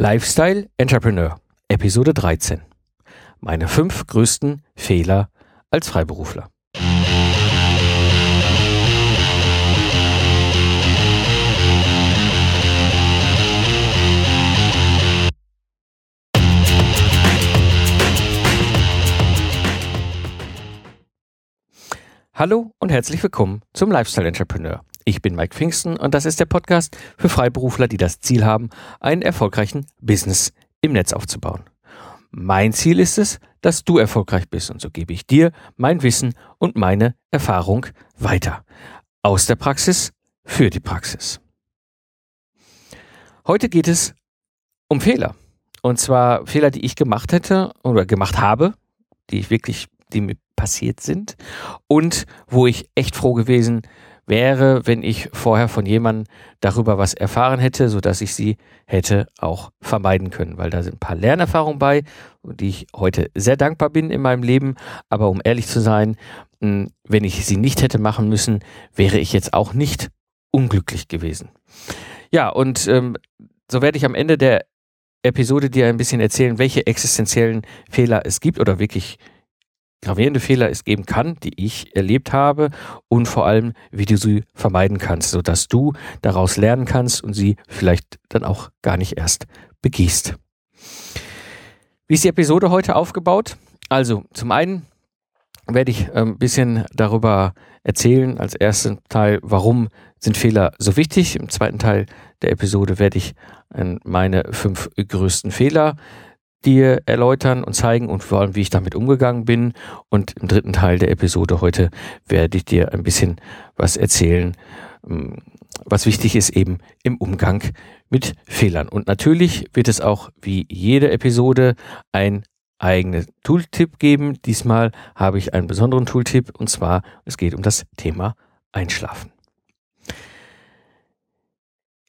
Lifestyle Entrepreneur, Episode 13. Meine fünf größten Fehler als Freiberufler. Hallo und herzlich willkommen zum Lifestyle Entrepreneur. Ich bin Mike Pfingsten und das ist der Podcast für Freiberufler, die das Ziel haben, einen erfolgreichen Business im Netz aufzubauen. Mein Ziel ist es, dass du erfolgreich bist und so gebe ich dir mein Wissen und meine Erfahrung weiter. Aus der Praxis für die Praxis. Heute geht es um Fehler. Und zwar Fehler, die ich gemacht hätte oder gemacht habe, die ich wirklich, die mir passiert sind und wo ich echt froh gewesen wäre, wenn ich vorher von jemandem darüber was erfahren hätte, so dass ich sie hätte auch vermeiden können, weil da sind ein paar Lernerfahrungen bei, die ich heute sehr dankbar bin in meinem Leben. Aber um ehrlich zu sein, hm, wenn ich sie nicht hätte machen müssen, wäre ich jetzt auch nicht unglücklich gewesen. Ja, und ähm, so werde ich am Ende der Episode dir ein bisschen erzählen, welche existenziellen Fehler es gibt oder wirklich gravierende Fehler es geben kann, die ich erlebt habe und vor allem, wie du sie vermeiden kannst, sodass du daraus lernen kannst und sie vielleicht dann auch gar nicht erst begehst. Wie ist die Episode heute aufgebaut? Also, zum einen werde ich ein ähm, bisschen darüber erzählen, als ersten Teil, warum sind Fehler so wichtig. Im zweiten Teil der Episode werde ich meine fünf größten Fehler dir erläutern und zeigen und vor allem, wie ich damit umgegangen bin. Und im dritten Teil der Episode heute werde ich dir ein bisschen was erzählen, ähm, was wichtig ist eben im Umgang mit Fehlern. Und natürlich wird es auch wie jede Episode ein eigenes Tooltip geben. Diesmal habe ich einen besonderen Tooltip und zwar es geht um das Thema Einschlafen.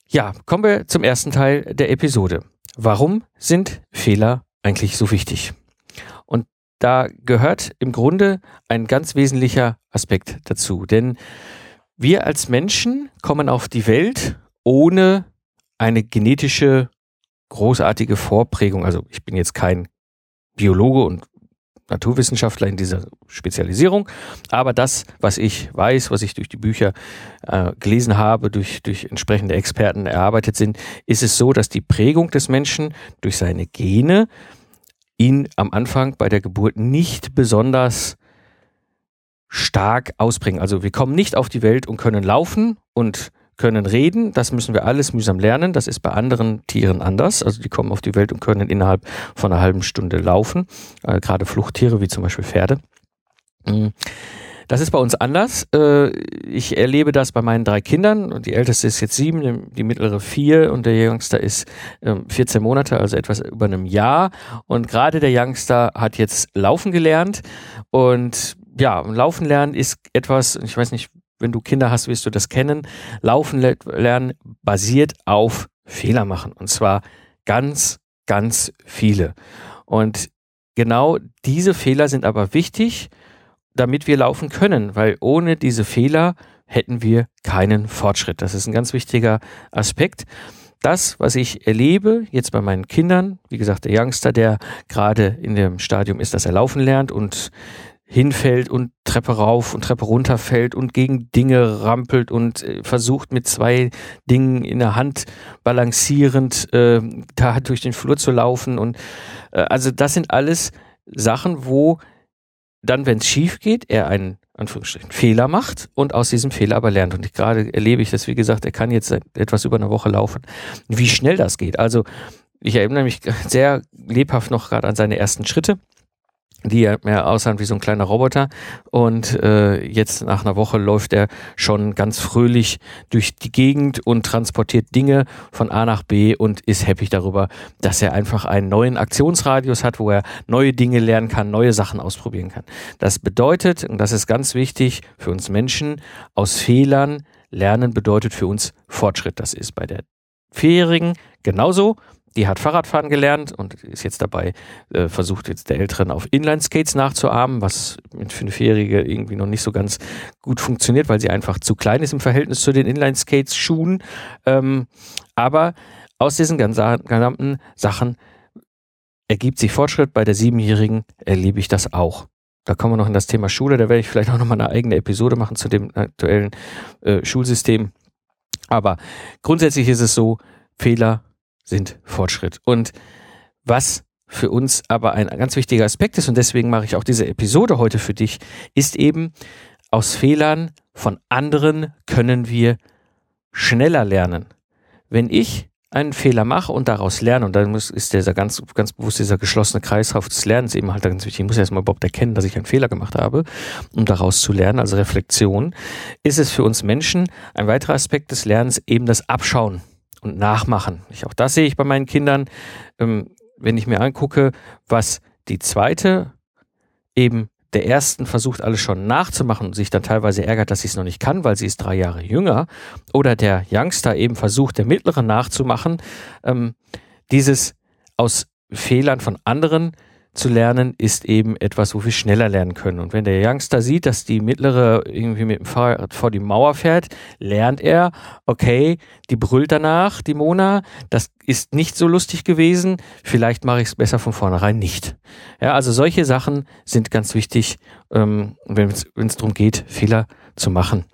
Ja, kommen wir zum ersten Teil der Episode. Warum sind Fehler eigentlich so wichtig? Und da gehört im Grunde ein ganz wesentlicher Aspekt dazu. Denn wir als Menschen kommen auf die Welt ohne eine genetische großartige Vorprägung. Also ich bin jetzt kein Biologe und Naturwissenschaftler in dieser Spezialisierung. Aber das, was ich weiß, was ich durch die Bücher äh, gelesen habe, durch, durch entsprechende Experten erarbeitet sind, ist es so, dass die Prägung des Menschen durch seine Gene ihn am Anfang bei der Geburt nicht besonders stark ausbringen. Also wir kommen nicht auf die Welt und können laufen und können reden, das müssen wir alles mühsam lernen. Das ist bei anderen Tieren anders. Also die kommen auf die Welt und können innerhalb von einer halben Stunde laufen. Äh, gerade Fluchttiere wie zum Beispiel Pferde. Mm. Das ist bei uns anders. Äh, ich erlebe das bei meinen drei Kindern. Die älteste ist jetzt sieben, die mittlere vier und der Youngster ist 14 ähm, Monate, also etwas über einem Jahr. Und gerade der Youngster hat jetzt laufen gelernt. Und ja, laufen lernen ist etwas, ich weiß nicht, wenn du Kinder hast, wirst du das kennen. Laufen lernen basiert auf Fehler machen. Und zwar ganz, ganz viele. Und genau diese Fehler sind aber wichtig, damit wir laufen können, weil ohne diese Fehler hätten wir keinen Fortschritt. Das ist ein ganz wichtiger Aspekt. Das, was ich erlebe jetzt bei meinen Kindern, wie gesagt, der Youngster, der gerade in dem Stadium ist, dass er laufen lernt und hinfällt und Treppe rauf und Treppe runter fällt und gegen Dinge rampelt und äh, versucht mit zwei Dingen in der Hand balancierend äh, da durch den Flur zu laufen und äh, also das sind alles Sachen, wo dann, wenn es schief geht, er einen Anführungsstrichen Fehler macht und aus diesem Fehler aber lernt. Und gerade erlebe ich das, wie gesagt, er kann jetzt etwas über eine Woche laufen. Wie schnell das geht. Also ich erinnere mich sehr lebhaft noch gerade an seine ersten Schritte die ja mehr aussahen wie so ein kleiner Roboter. Und äh, jetzt nach einer Woche läuft er schon ganz fröhlich durch die Gegend und transportiert Dinge von A nach B und ist happy darüber, dass er einfach einen neuen Aktionsradius hat, wo er neue Dinge lernen kann, neue Sachen ausprobieren kann. Das bedeutet, und das ist ganz wichtig für uns Menschen, aus Fehlern lernen bedeutet für uns Fortschritt. Das ist bei der Vierjährigen genauso die hat Fahrradfahren gelernt und ist jetzt dabei, äh, versucht jetzt der Älteren auf Inline-Skates nachzuahmen, was mit Fünfjährige irgendwie noch nicht so ganz gut funktioniert, weil sie einfach zu klein ist im Verhältnis zu den Inline-Skates-Schuhen. Ähm, aber aus diesen gesamten Sachen ergibt sich Fortschritt. Bei der Siebenjährigen erlebe ich das auch. Da kommen wir noch in das Thema Schule. Da werde ich vielleicht auch noch mal eine eigene Episode machen zu dem aktuellen äh, Schulsystem. Aber grundsätzlich ist es so, Fehler sind Fortschritt. Und was für uns aber ein ganz wichtiger Aspekt ist, und deswegen mache ich auch diese Episode heute für dich, ist eben, aus Fehlern von anderen können wir schneller lernen. Wenn ich einen Fehler mache und daraus lerne, und dann muss, ist dieser ganz, ganz bewusst dieser geschlossene Kreislauf des Lernens eben halt ganz wichtig. Ich muss erstmal überhaupt erkennen, dass ich einen Fehler gemacht habe, um daraus zu lernen, also Reflexion, ist es für uns Menschen ein weiterer Aspekt des Lernens eben das Abschauen und Nachmachen. Ich, auch das sehe ich bei meinen Kindern. Ähm, wenn ich mir angucke, was die zweite eben der ersten versucht, alles schon nachzumachen und sich dann teilweise ärgert, dass sie es noch nicht kann, weil sie ist drei Jahre jünger, oder der Youngster eben versucht, der mittlere nachzumachen, ähm, dieses aus Fehlern von anderen zu lernen, ist eben etwas, wo wir schneller lernen können. Und wenn der Youngster sieht, dass die mittlere irgendwie mit dem Fahrrad vor die Mauer fährt, lernt er, okay, die brüllt danach, die Mona, das ist nicht so lustig gewesen, vielleicht mache ich es besser von vornherein nicht. Ja, also solche Sachen sind ganz wichtig, ähm, wenn es darum geht, Fehler zu machen.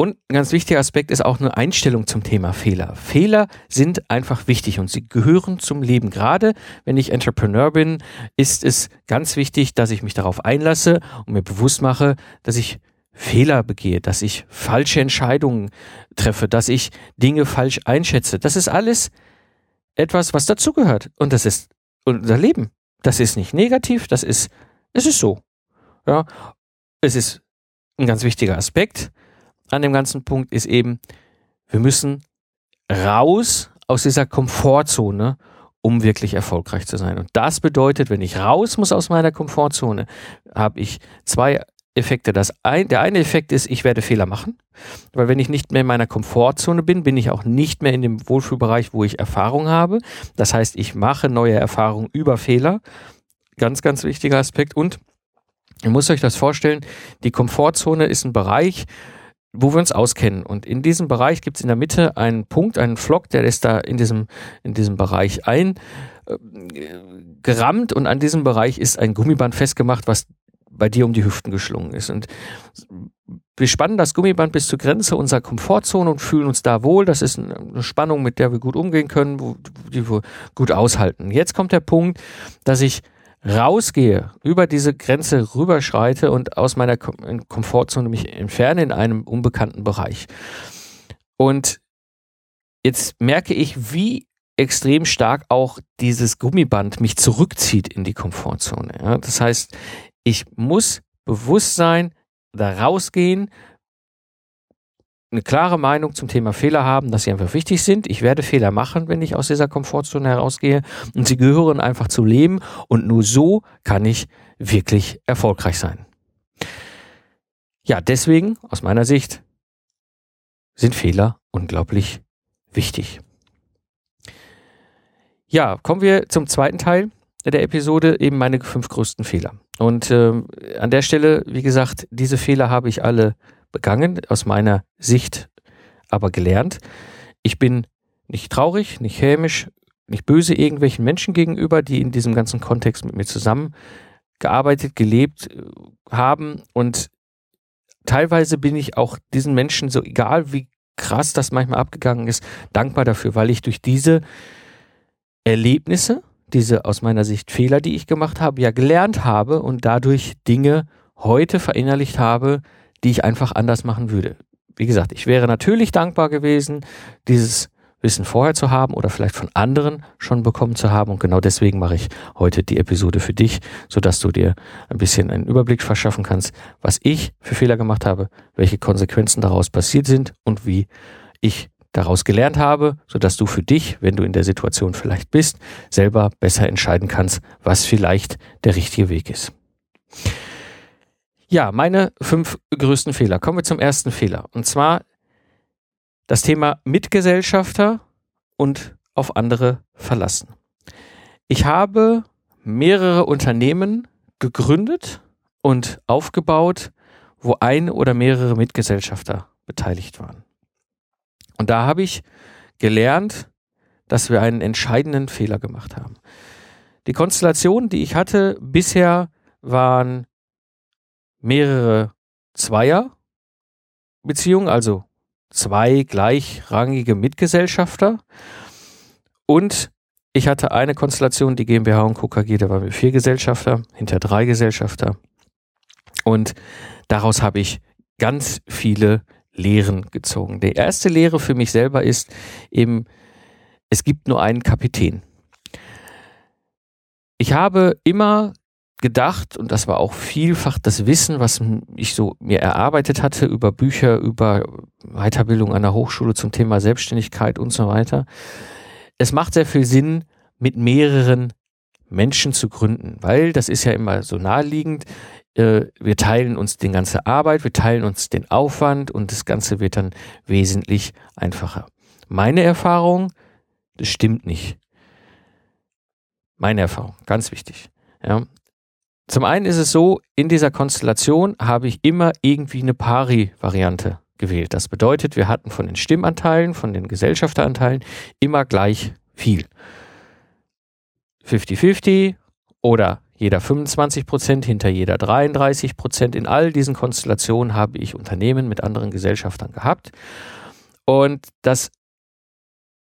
Und ein ganz wichtiger Aspekt ist auch eine Einstellung zum Thema Fehler. Fehler sind einfach wichtig und sie gehören zum Leben. Gerade wenn ich Entrepreneur bin, ist es ganz wichtig, dass ich mich darauf einlasse und mir bewusst mache, dass ich Fehler begehe, dass ich falsche Entscheidungen treffe, dass ich Dinge falsch einschätze. Das ist alles etwas, was dazugehört. Und das ist unser Leben. Das ist nicht negativ, das ist, es ist so. Ja, es ist ein ganz wichtiger Aspekt an dem ganzen Punkt ist eben, wir müssen raus aus dieser Komfortzone, um wirklich erfolgreich zu sein. Und das bedeutet, wenn ich raus muss aus meiner Komfortzone, habe ich zwei Effekte. Das ein, der eine Effekt ist, ich werde Fehler machen, weil wenn ich nicht mehr in meiner Komfortzone bin, bin ich auch nicht mehr in dem Wohlfühlbereich, wo ich Erfahrung habe. Das heißt, ich mache neue Erfahrungen über Fehler. Ganz, ganz wichtiger Aspekt. Und ihr müsst euch das vorstellen, die Komfortzone ist ein Bereich, wo wir uns auskennen. Und in diesem Bereich gibt es in der Mitte einen Punkt, einen Flock, der ist da in diesem, in diesem Bereich eingerammt äh, und an diesem Bereich ist ein Gummiband festgemacht, was bei dir um die Hüften geschlungen ist. Und wir spannen das Gummiband bis zur Grenze unserer Komfortzone und fühlen uns da wohl. Das ist eine Spannung, mit der wir gut umgehen können, die wir gut aushalten. Jetzt kommt der Punkt, dass ich rausgehe, über diese Grenze rüberschreite und aus meiner Komfortzone mich entferne in einem unbekannten Bereich. Und jetzt merke ich, wie extrem stark auch dieses Gummiband mich zurückzieht in die Komfortzone. Ja, das heißt, ich muss bewusst sein, da rausgehen, eine klare Meinung zum Thema Fehler haben, dass sie einfach wichtig sind. Ich werde Fehler machen, wenn ich aus dieser Komfortzone herausgehe und sie gehören einfach zu Leben und nur so kann ich wirklich erfolgreich sein. Ja, deswegen, aus meiner Sicht, sind Fehler unglaublich wichtig. Ja, kommen wir zum zweiten Teil der Episode, eben meine fünf größten Fehler. Und äh, an der Stelle, wie gesagt, diese Fehler habe ich alle begangen, aus meiner Sicht aber gelernt. Ich bin nicht traurig, nicht hämisch, nicht böse irgendwelchen Menschen gegenüber, die in diesem ganzen Kontext mit mir zusammengearbeitet, gelebt äh, haben. Und teilweise bin ich auch diesen Menschen, so egal wie krass das manchmal abgegangen ist, dankbar dafür, weil ich durch diese Erlebnisse, diese aus meiner Sicht Fehler, die ich gemacht habe, ja gelernt habe und dadurch Dinge heute verinnerlicht habe, die ich einfach anders machen würde. Wie gesagt, ich wäre natürlich dankbar gewesen, dieses Wissen vorher zu haben oder vielleicht von anderen schon bekommen zu haben. Und genau deswegen mache ich heute die Episode für dich, sodass du dir ein bisschen einen Überblick verschaffen kannst, was ich für Fehler gemacht habe, welche Konsequenzen daraus passiert sind und wie ich daraus gelernt habe, sodass du für dich, wenn du in der Situation vielleicht bist, selber besser entscheiden kannst, was vielleicht der richtige Weg ist. Ja, meine fünf größten Fehler. Kommen wir zum ersten Fehler. Und zwar das Thema Mitgesellschafter und auf andere verlassen. Ich habe mehrere Unternehmen gegründet und aufgebaut, wo ein oder mehrere Mitgesellschafter beteiligt waren. Und da habe ich gelernt, dass wir einen entscheidenden Fehler gemacht haben. Die Konstellationen, die ich hatte bisher, waren mehrere Zweierbeziehungen, also zwei gleichrangige Mitgesellschafter. Und ich hatte eine Konstellation, die GmbH und Co. KG, da waren wir vier Gesellschafter, hinter drei Gesellschafter. Und daraus habe ich ganz viele Lehren gezogen. Die erste Lehre für mich selber ist eben, es gibt nur einen Kapitän. Ich habe immer gedacht, und das war auch vielfach das Wissen, was ich so mir erarbeitet hatte über Bücher, über Weiterbildung an der Hochschule zum Thema Selbstständigkeit und so weiter. Es macht sehr viel Sinn, mit mehreren Menschen zu gründen, weil das ist ja immer so naheliegend. Äh, wir teilen uns die ganze Arbeit, wir teilen uns den Aufwand und das Ganze wird dann wesentlich einfacher. Meine Erfahrung, das stimmt nicht. Meine Erfahrung, ganz wichtig. Ja. Zum einen ist es so, in dieser Konstellation habe ich immer irgendwie eine Pari-Variante gewählt. Das bedeutet, wir hatten von den Stimmanteilen, von den Gesellschafteranteilen immer gleich viel. 50-50 oder jeder 25 Prozent, hinter jeder 33 Prozent. In all diesen Konstellationen habe ich Unternehmen mit anderen Gesellschaftern gehabt. Und das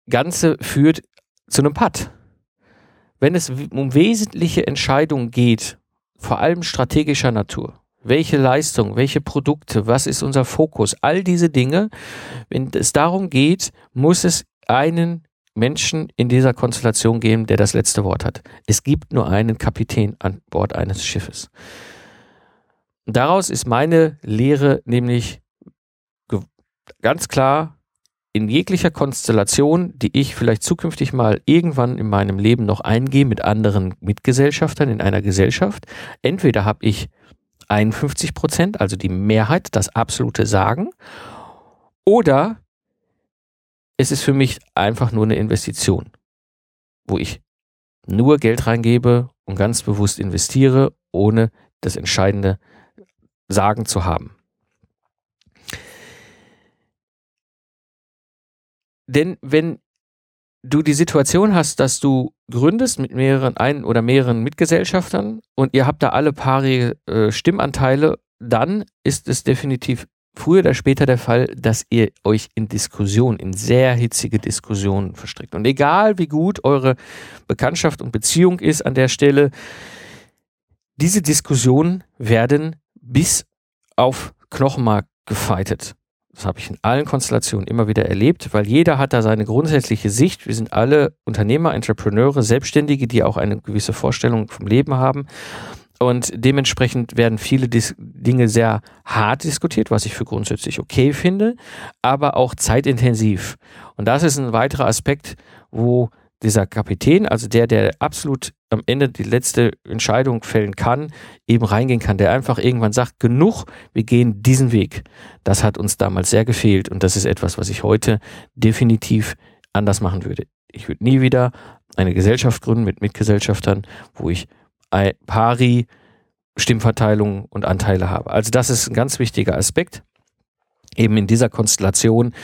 Ganze führt zu einem Patt. Wenn es um wesentliche Entscheidungen geht, vor allem strategischer Natur. Welche Leistung, welche Produkte, was ist unser Fokus, all diese Dinge. Wenn es darum geht, muss es einen Menschen in dieser Konstellation geben, der das letzte Wort hat. Es gibt nur einen Kapitän an Bord eines Schiffes. Daraus ist meine Lehre nämlich ganz klar, in jeglicher Konstellation, die ich vielleicht zukünftig mal irgendwann in meinem Leben noch eingehe mit anderen Mitgesellschaftern in einer Gesellschaft, entweder habe ich 51 Prozent, also die Mehrheit, das absolute Sagen, oder es ist für mich einfach nur eine Investition, wo ich nur Geld reingebe und ganz bewusst investiere, ohne das entscheidende Sagen zu haben. Denn wenn du die Situation hast, dass du gründest mit mehreren ein oder mehreren Mitgesellschaftern und ihr habt da alle paarige äh, Stimmanteile, dann ist es definitiv früher oder später der Fall, dass ihr euch in Diskussionen, in sehr hitzige Diskussionen verstrickt. Und egal wie gut eure Bekanntschaft und Beziehung ist an der Stelle, diese Diskussionen werden bis auf Knochenmark gefeitet. Das habe ich in allen Konstellationen immer wieder erlebt, weil jeder hat da seine grundsätzliche Sicht. Wir sind alle Unternehmer, Entrepreneure, Selbstständige, die auch eine gewisse Vorstellung vom Leben haben. Und dementsprechend werden viele Dis Dinge sehr hart diskutiert, was ich für grundsätzlich okay finde, aber auch zeitintensiv. Und das ist ein weiterer Aspekt, wo dieser Kapitän, also der, der absolut am Ende die letzte Entscheidung fällen kann, eben reingehen kann, der einfach irgendwann sagt, genug, wir gehen diesen Weg. Das hat uns damals sehr gefehlt und das ist etwas, was ich heute definitiv anders machen würde. Ich würde nie wieder eine Gesellschaft gründen mit Mitgesellschaftern, wo ich pari Stimmverteilung und Anteile habe. Also das ist ein ganz wichtiger Aspekt, eben in dieser Konstellation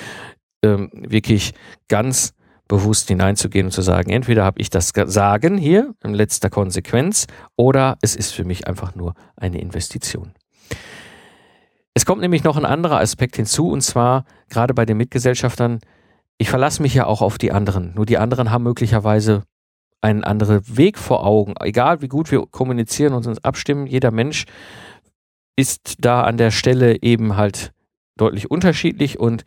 ähm, wirklich ganz bewusst hineinzugehen und zu sagen, entweder habe ich das Sagen hier in letzter Konsequenz oder es ist für mich einfach nur eine Investition. Es kommt nämlich noch ein anderer Aspekt hinzu und zwar gerade bei den Mitgesellschaftern, ich verlasse mich ja auch auf die anderen. Nur die anderen haben möglicherweise einen anderen Weg vor Augen. Egal wie gut wir kommunizieren und uns abstimmen, jeder Mensch ist da an der Stelle eben halt deutlich unterschiedlich und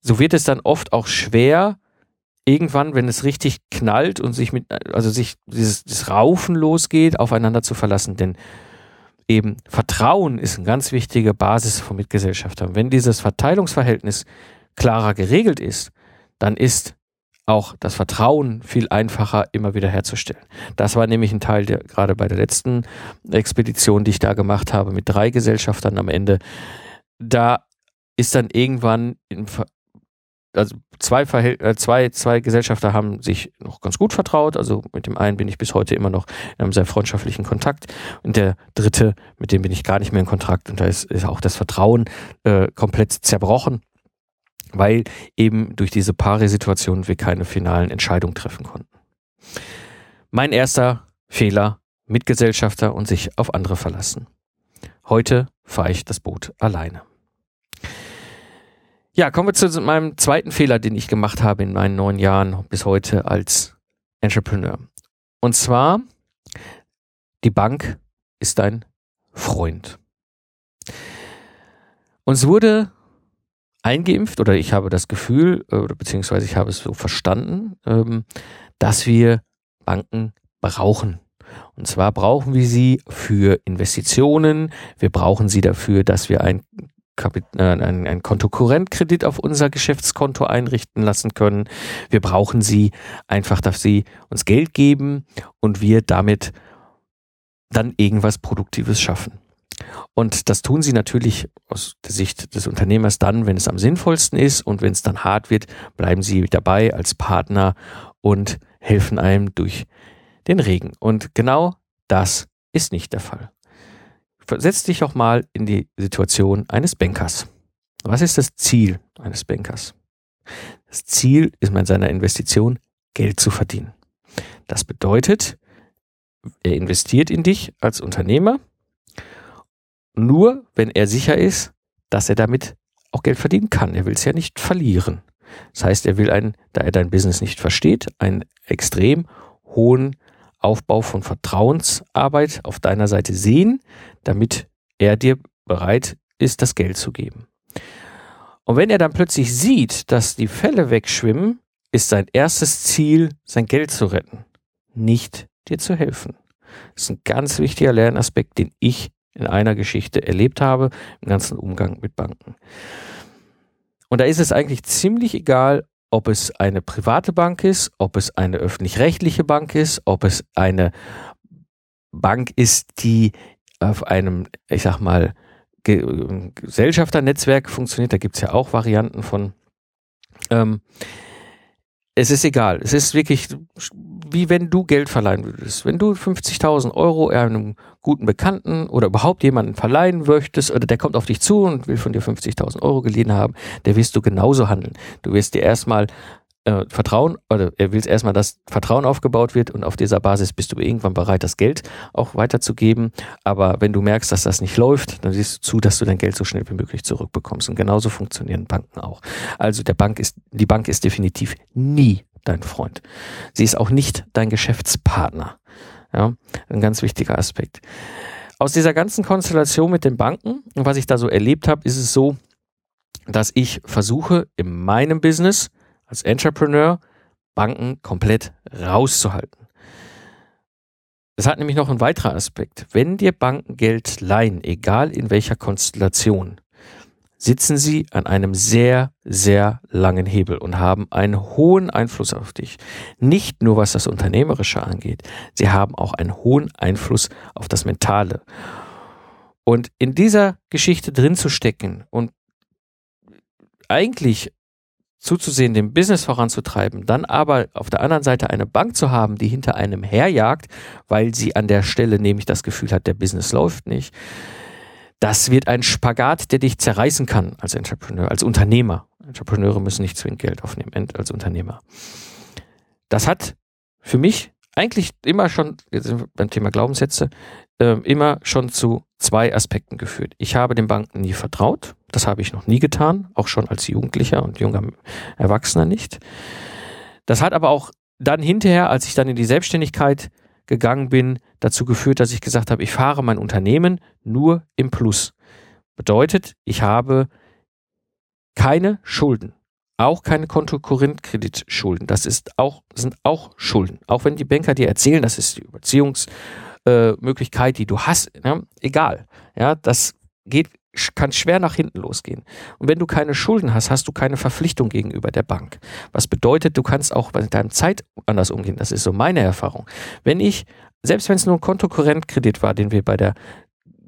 so wird es dann oft auch schwer, irgendwann, wenn es richtig knallt und sich mit, also sich dieses, dieses Raufen losgeht, aufeinander zu verlassen. Denn eben Vertrauen ist eine ganz wichtige Basis von Mitgesellschaftern. Wenn dieses Verteilungsverhältnis klarer geregelt ist, dann ist auch das Vertrauen viel einfacher immer wieder herzustellen. Das war nämlich ein Teil der, gerade bei der letzten Expedition, die ich da gemacht habe, mit drei Gesellschaftern am Ende. Da ist dann irgendwann also zwei, Verhält äh, zwei, zwei Gesellschafter haben sich noch ganz gut vertraut. Also mit dem einen bin ich bis heute immer noch in einem sehr freundschaftlichen Kontakt. Und der dritte, mit dem bin ich gar nicht mehr in Kontakt. Und da ist, ist auch das Vertrauen äh, komplett zerbrochen. weil eben durch diese Pari-Situation wir keine finalen Entscheidungen treffen konnten. Mein erster Fehler, Mitgesellschafter und sich auf andere verlassen. Heute fahre ich das Boot alleine. Ja, kommen wir zu meinem zweiten Fehler, den ich gemacht habe in meinen neun Jahren bis heute als Entrepreneur. Und zwar, die Bank ist dein Freund. Uns wurde eingeimpft oder ich habe das Gefühl, äh, oder beziehungsweise ich habe es so verstanden, ähm, dass wir Banken brauchen. Und zwar brauchen wir sie für Investitionen. Wir brauchen sie dafür, dass wir ein äh, ein, ein Kontokorrentkredit auf unser Geschäftskonto einrichten lassen können. Wir brauchen sie einfach, dass sie uns Geld geben und wir damit dann irgendwas Produktives schaffen. Und das tun sie natürlich aus der Sicht des Unternehmers dann, wenn es am sinnvollsten ist und wenn es dann hart wird, bleiben sie dabei als Partner und helfen einem durch den Regen. Und genau das ist nicht der Fall. Versetz dich auch mal in die Situation eines Bankers. Was ist das Ziel eines Bankers? Das Ziel ist mit seiner Investition Geld zu verdienen. Das bedeutet, er investiert in dich als Unternehmer, nur wenn er sicher ist, dass er damit auch Geld verdienen kann. Er will es ja nicht verlieren. Das heißt, er will einen, da er dein Business nicht versteht, einen extrem hohen Aufbau von Vertrauensarbeit auf deiner Seite sehen, damit er dir bereit ist, das Geld zu geben. Und wenn er dann plötzlich sieht, dass die Fälle wegschwimmen, ist sein erstes Ziel, sein Geld zu retten, nicht dir zu helfen. Das ist ein ganz wichtiger Lernaspekt, den ich in einer Geschichte erlebt habe, im ganzen Umgang mit Banken. Und da ist es eigentlich ziemlich egal, ob es eine private Bank ist, ob es eine öffentlich-rechtliche Bank ist, ob es eine Bank ist, die auf einem, ich sag mal, Gesellschafternetzwerk funktioniert. Da gibt es ja auch Varianten von. Ähm, es ist egal. Es ist wirklich wie wenn du Geld verleihen würdest. Wenn du 50.000 Euro einem guten Bekannten oder überhaupt jemanden verleihen möchtest oder der kommt auf dich zu und will von dir 50.000 Euro geliehen haben, der wirst du genauso handeln. Du wirst dir erstmal äh, Vertrauen, oder er will erstmal, dass Vertrauen aufgebaut wird und auf dieser Basis bist du irgendwann bereit, das Geld auch weiterzugeben. Aber wenn du merkst, dass das nicht läuft, dann siehst du zu, dass du dein Geld so schnell wie möglich zurückbekommst. Und genauso funktionieren Banken auch. Also der Bank ist, die Bank ist definitiv nie dein Freund. Sie ist auch nicht dein Geschäftspartner. Ja, ein ganz wichtiger Aspekt. Aus dieser ganzen Konstellation mit den Banken und was ich da so erlebt habe, ist es so, dass ich versuche, in meinem Business als Entrepreneur Banken komplett rauszuhalten. Es hat nämlich noch einen weiteren Aspekt. Wenn dir Banken Geld leihen, egal in welcher Konstellation, sitzen sie an einem sehr, sehr langen Hebel und haben einen hohen Einfluss auf dich. Nicht nur was das Unternehmerische angeht, sie haben auch einen hohen Einfluss auf das Mentale. Und in dieser Geschichte drin zu stecken und eigentlich zuzusehen, dem Business voranzutreiben, dann aber auf der anderen Seite eine Bank zu haben, die hinter einem herjagt, weil sie an der Stelle nämlich das Gefühl hat, der Business läuft nicht. Das wird ein Spagat, der dich zerreißen kann als Entrepreneur, als Unternehmer. Entrepreneure müssen nicht zwingend Geld aufnehmen als Unternehmer. Das hat für mich eigentlich immer schon, jetzt sind wir beim Thema Glaubenssätze, äh, immer schon zu zwei Aspekten geführt. Ich habe den Banken nie vertraut. Das habe ich noch nie getan, auch schon als Jugendlicher und junger Erwachsener nicht. Das hat aber auch dann hinterher, als ich dann in die Selbstständigkeit gegangen bin, dazu geführt, dass ich gesagt habe, ich fahre mein Unternehmen nur im Plus. Bedeutet, ich habe keine Schulden. Auch keine Kontokorrentkreditschulden. Das ist auch, sind auch Schulden. Auch wenn die Banker dir erzählen, das ist die Überziehungsmöglichkeit, äh, die du hast, ne? egal. Ja, das geht, kann schwer nach hinten losgehen. Und wenn du keine Schulden hast, hast du keine Verpflichtung gegenüber der Bank. Was bedeutet, du kannst auch bei deinem Zeit anders umgehen. Das ist so meine Erfahrung. Wenn ich, selbst wenn es nur ein Kontokorrentkredit war, den wir bei der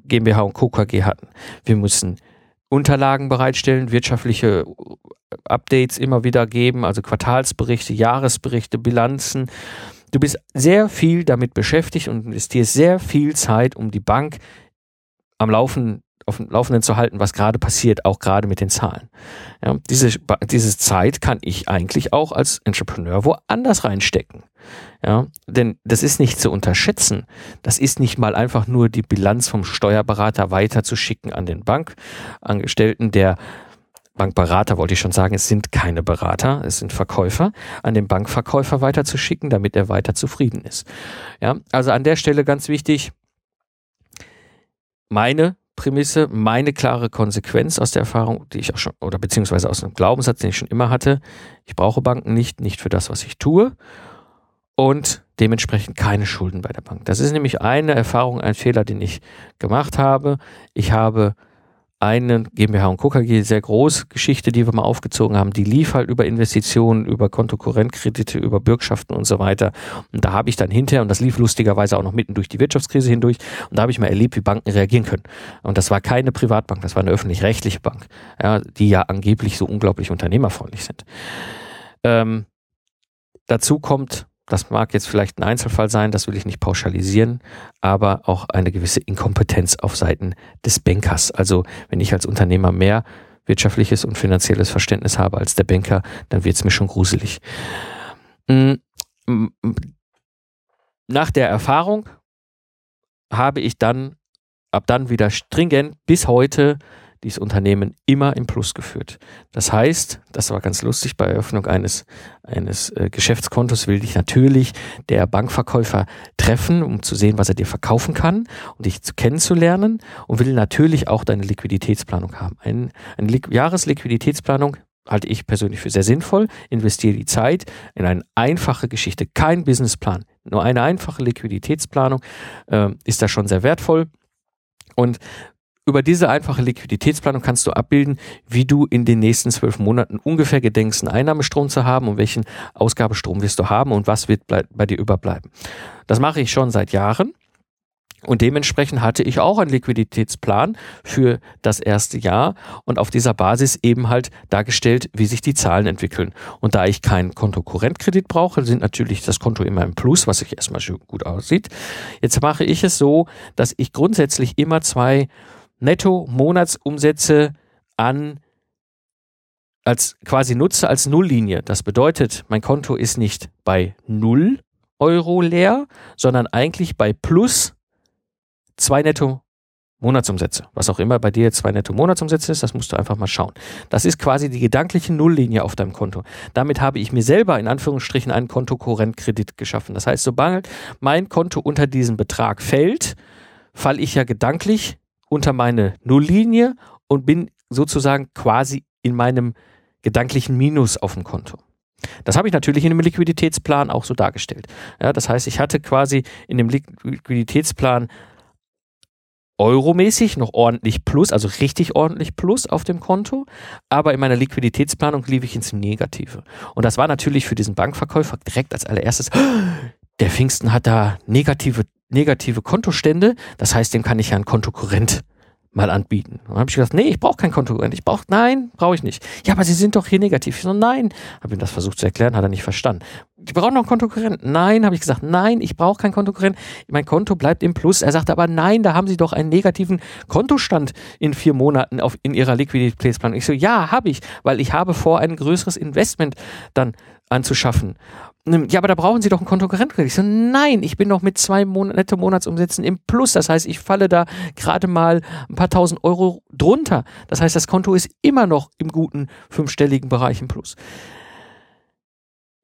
GmbH und Co. Hatten, wir müssen Unterlagen bereitstellen, wirtschaftliche Updates immer wieder geben, also Quartalsberichte, Jahresberichte, Bilanzen. Du bist sehr viel damit beschäftigt und investierst sehr viel Zeit, um die Bank am Laufen auf dem Laufenden zu halten, was gerade passiert, auch gerade mit den Zahlen. Ja, diese, diese Zeit kann ich eigentlich auch als Entrepreneur woanders reinstecken. Ja, denn das ist nicht zu unterschätzen. Das ist nicht mal einfach nur die Bilanz vom Steuerberater weiterzuschicken an den Bankangestellten, der Bankberater wollte ich schon sagen, es sind keine Berater, es sind Verkäufer, an den Bankverkäufer weiterzuschicken, damit er weiter zufrieden ist. Ja, also an der Stelle ganz wichtig, meine Prämisse, meine klare Konsequenz aus der Erfahrung, die ich auch schon, oder beziehungsweise aus einem Glaubenssatz, den ich schon immer hatte, ich brauche Banken nicht, nicht für das, was ich tue und dementsprechend keine Schulden bei der Bank. Das ist nämlich eine Erfahrung, ein Fehler, den ich gemacht habe. Ich habe eine GmbH und Co. KG sehr groß Geschichte, die wir mal aufgezogen haben, die lief halt über Investitionen, über Kontokorrentkredite, über Bürgschaften und so weiter. Und da habe ich dann hinterher, und das lief lustigerweise auch noch mitten durch die Wirtschaftskrise hindurch, und da habe ich mal erlebt, wie Banken reagieren können. Und das war keine Privatbank, das war eine öffentlich-rechtliche Bank, ja, die ja angeblich so unglaublich unternehmerfreundlich sind. Ähm, dazu kommt das mag jetzt vielleicht ein Einzelfall sein, das will ich nicht pauschalisieren, aber auch eine gewisse Inkompetenz auf Seiten des Bankers. Also wenn ich als Unternehmer mehr wirtschaftliches und finanzielles Verständnis habe als der Banker, dann wird es mir schon gruselig. Mm, nach der Erfahrung habe ich dann ab dann wieder stringent bis heute dieses Unternehmen immer im Plus geführt. Das heißt, das war ganz lustig, bei Eröffnung eines, eines äh, Geschäftskontos will dich natürlich der Bankverkäufer treffen, um zu sehen, was er dir verkaufen kann und dich zu kennenzulernen und will natürlich auch deine Liquiditätsplanung haben. Ein, eine Li Jahresliquiditätsplanung halte ich persönlich für sehr sinnvoll. Investiere die Zeit in eine einfache Geschichte, kein Businessplan, nur eine einfache Liquiditätsplanung äh, ist da schon sehr wertvoll. Und über diese einfache Liquiditätsplanung kannst du abbilden, wie du in den nächsten zwölf Monaten ungefähr gedenkst, einen Einnahmestrom zu haben und welchen Ausgabestrom wirst du haben und was wird bei dir überbleiben. Das mache ich schon seit Jahren. Und dementsprechend hatte ich auch einen Liquiditätsplan für das erste Jahr und auf dieser Basis eben halt dargestellt, wie sich die Zahlen entwickeln. Und da ich keinen Kontokorrentkredit brauche, sind natürlich das Konto immer im Plus, was sich erstmal gut aussieht. Jetzt mache ich es so, dass ich grundsätzlich immer zwei Netto-Monatsumsätze an als quasi nutze als Nulllinie. Das bedeutet, mein Konto ist nicht bei 0 Euro leer, sondern eigentlich bei plus zwei Netto Monatsumsätze. Was auch immer bei dir jetzt zwei Netto Monatsumsätze ist, das musst du einfach mal schauen. Das ist quasi die gedankliche Nulllinie auf deinem Konto. Damit habe ich mir selber in Anführungsstrichen einen Kontokorrentkredit geschaffen. Das heißt, sobald mein Konto unter diesen Betrag fällt, falle ich ja gedanklich unter meine Nulllinie und bin sozusagen quasi in meinem gedanklichen Minus auf dem Konto. Das habe ich natürlich in dem Liquiditätsplan auch so dargestellt. Ja, das heißt, ich hatte quasi in dem Liquiditätsplan euromäßig noch ordentlich Plus, also richtig ordentlich Plus auf dem Konto, aber in meiner Liquiditätsplanung lief ich ins Negative. Und das war natürlich für diesen Bankverkäufer direkt als allererstes, der Pfingsten hat da negative negative Kontostände. Das heißt, dem kann ich ja ein Kontokorrent mal anbieten. Und dann habe ich gesagt, nee, ich brauche kein Kontokorrent. Ich brauche, nein, brauche ich nicht. Ja, aber Sie sind doch hier negativ. Ich so, nein. Habe ihm das versucht zu erklären, hat er nicht verstanden. Die brauchen noch ein Kontokorrent. Nein, habe ich gesagt, nein, ich brauche kein Kontokorrent. Mein Konto bleibt im Plus. Er sagte aber, nein, da haben Sie doch einen negativen Kontostand in vier Monaten auf, in Ihrer Liquiditätsplanung. Ich so, ja, habe ich, weil ich habe vor, ein größeres Investment dann anzuschaffen. Ja, aber da brauchen Sie doch einen Kontokorrentkredit. Ich so, nein, ich bin doch mit zwei Mon netto Monatsumsätzen im Plus. Das heißt, ich falle da gerade mal ein paar tausend Euro drunter. Das heißt, das Konto ist immer noch im guten fünfstelligen Bereich im Plus.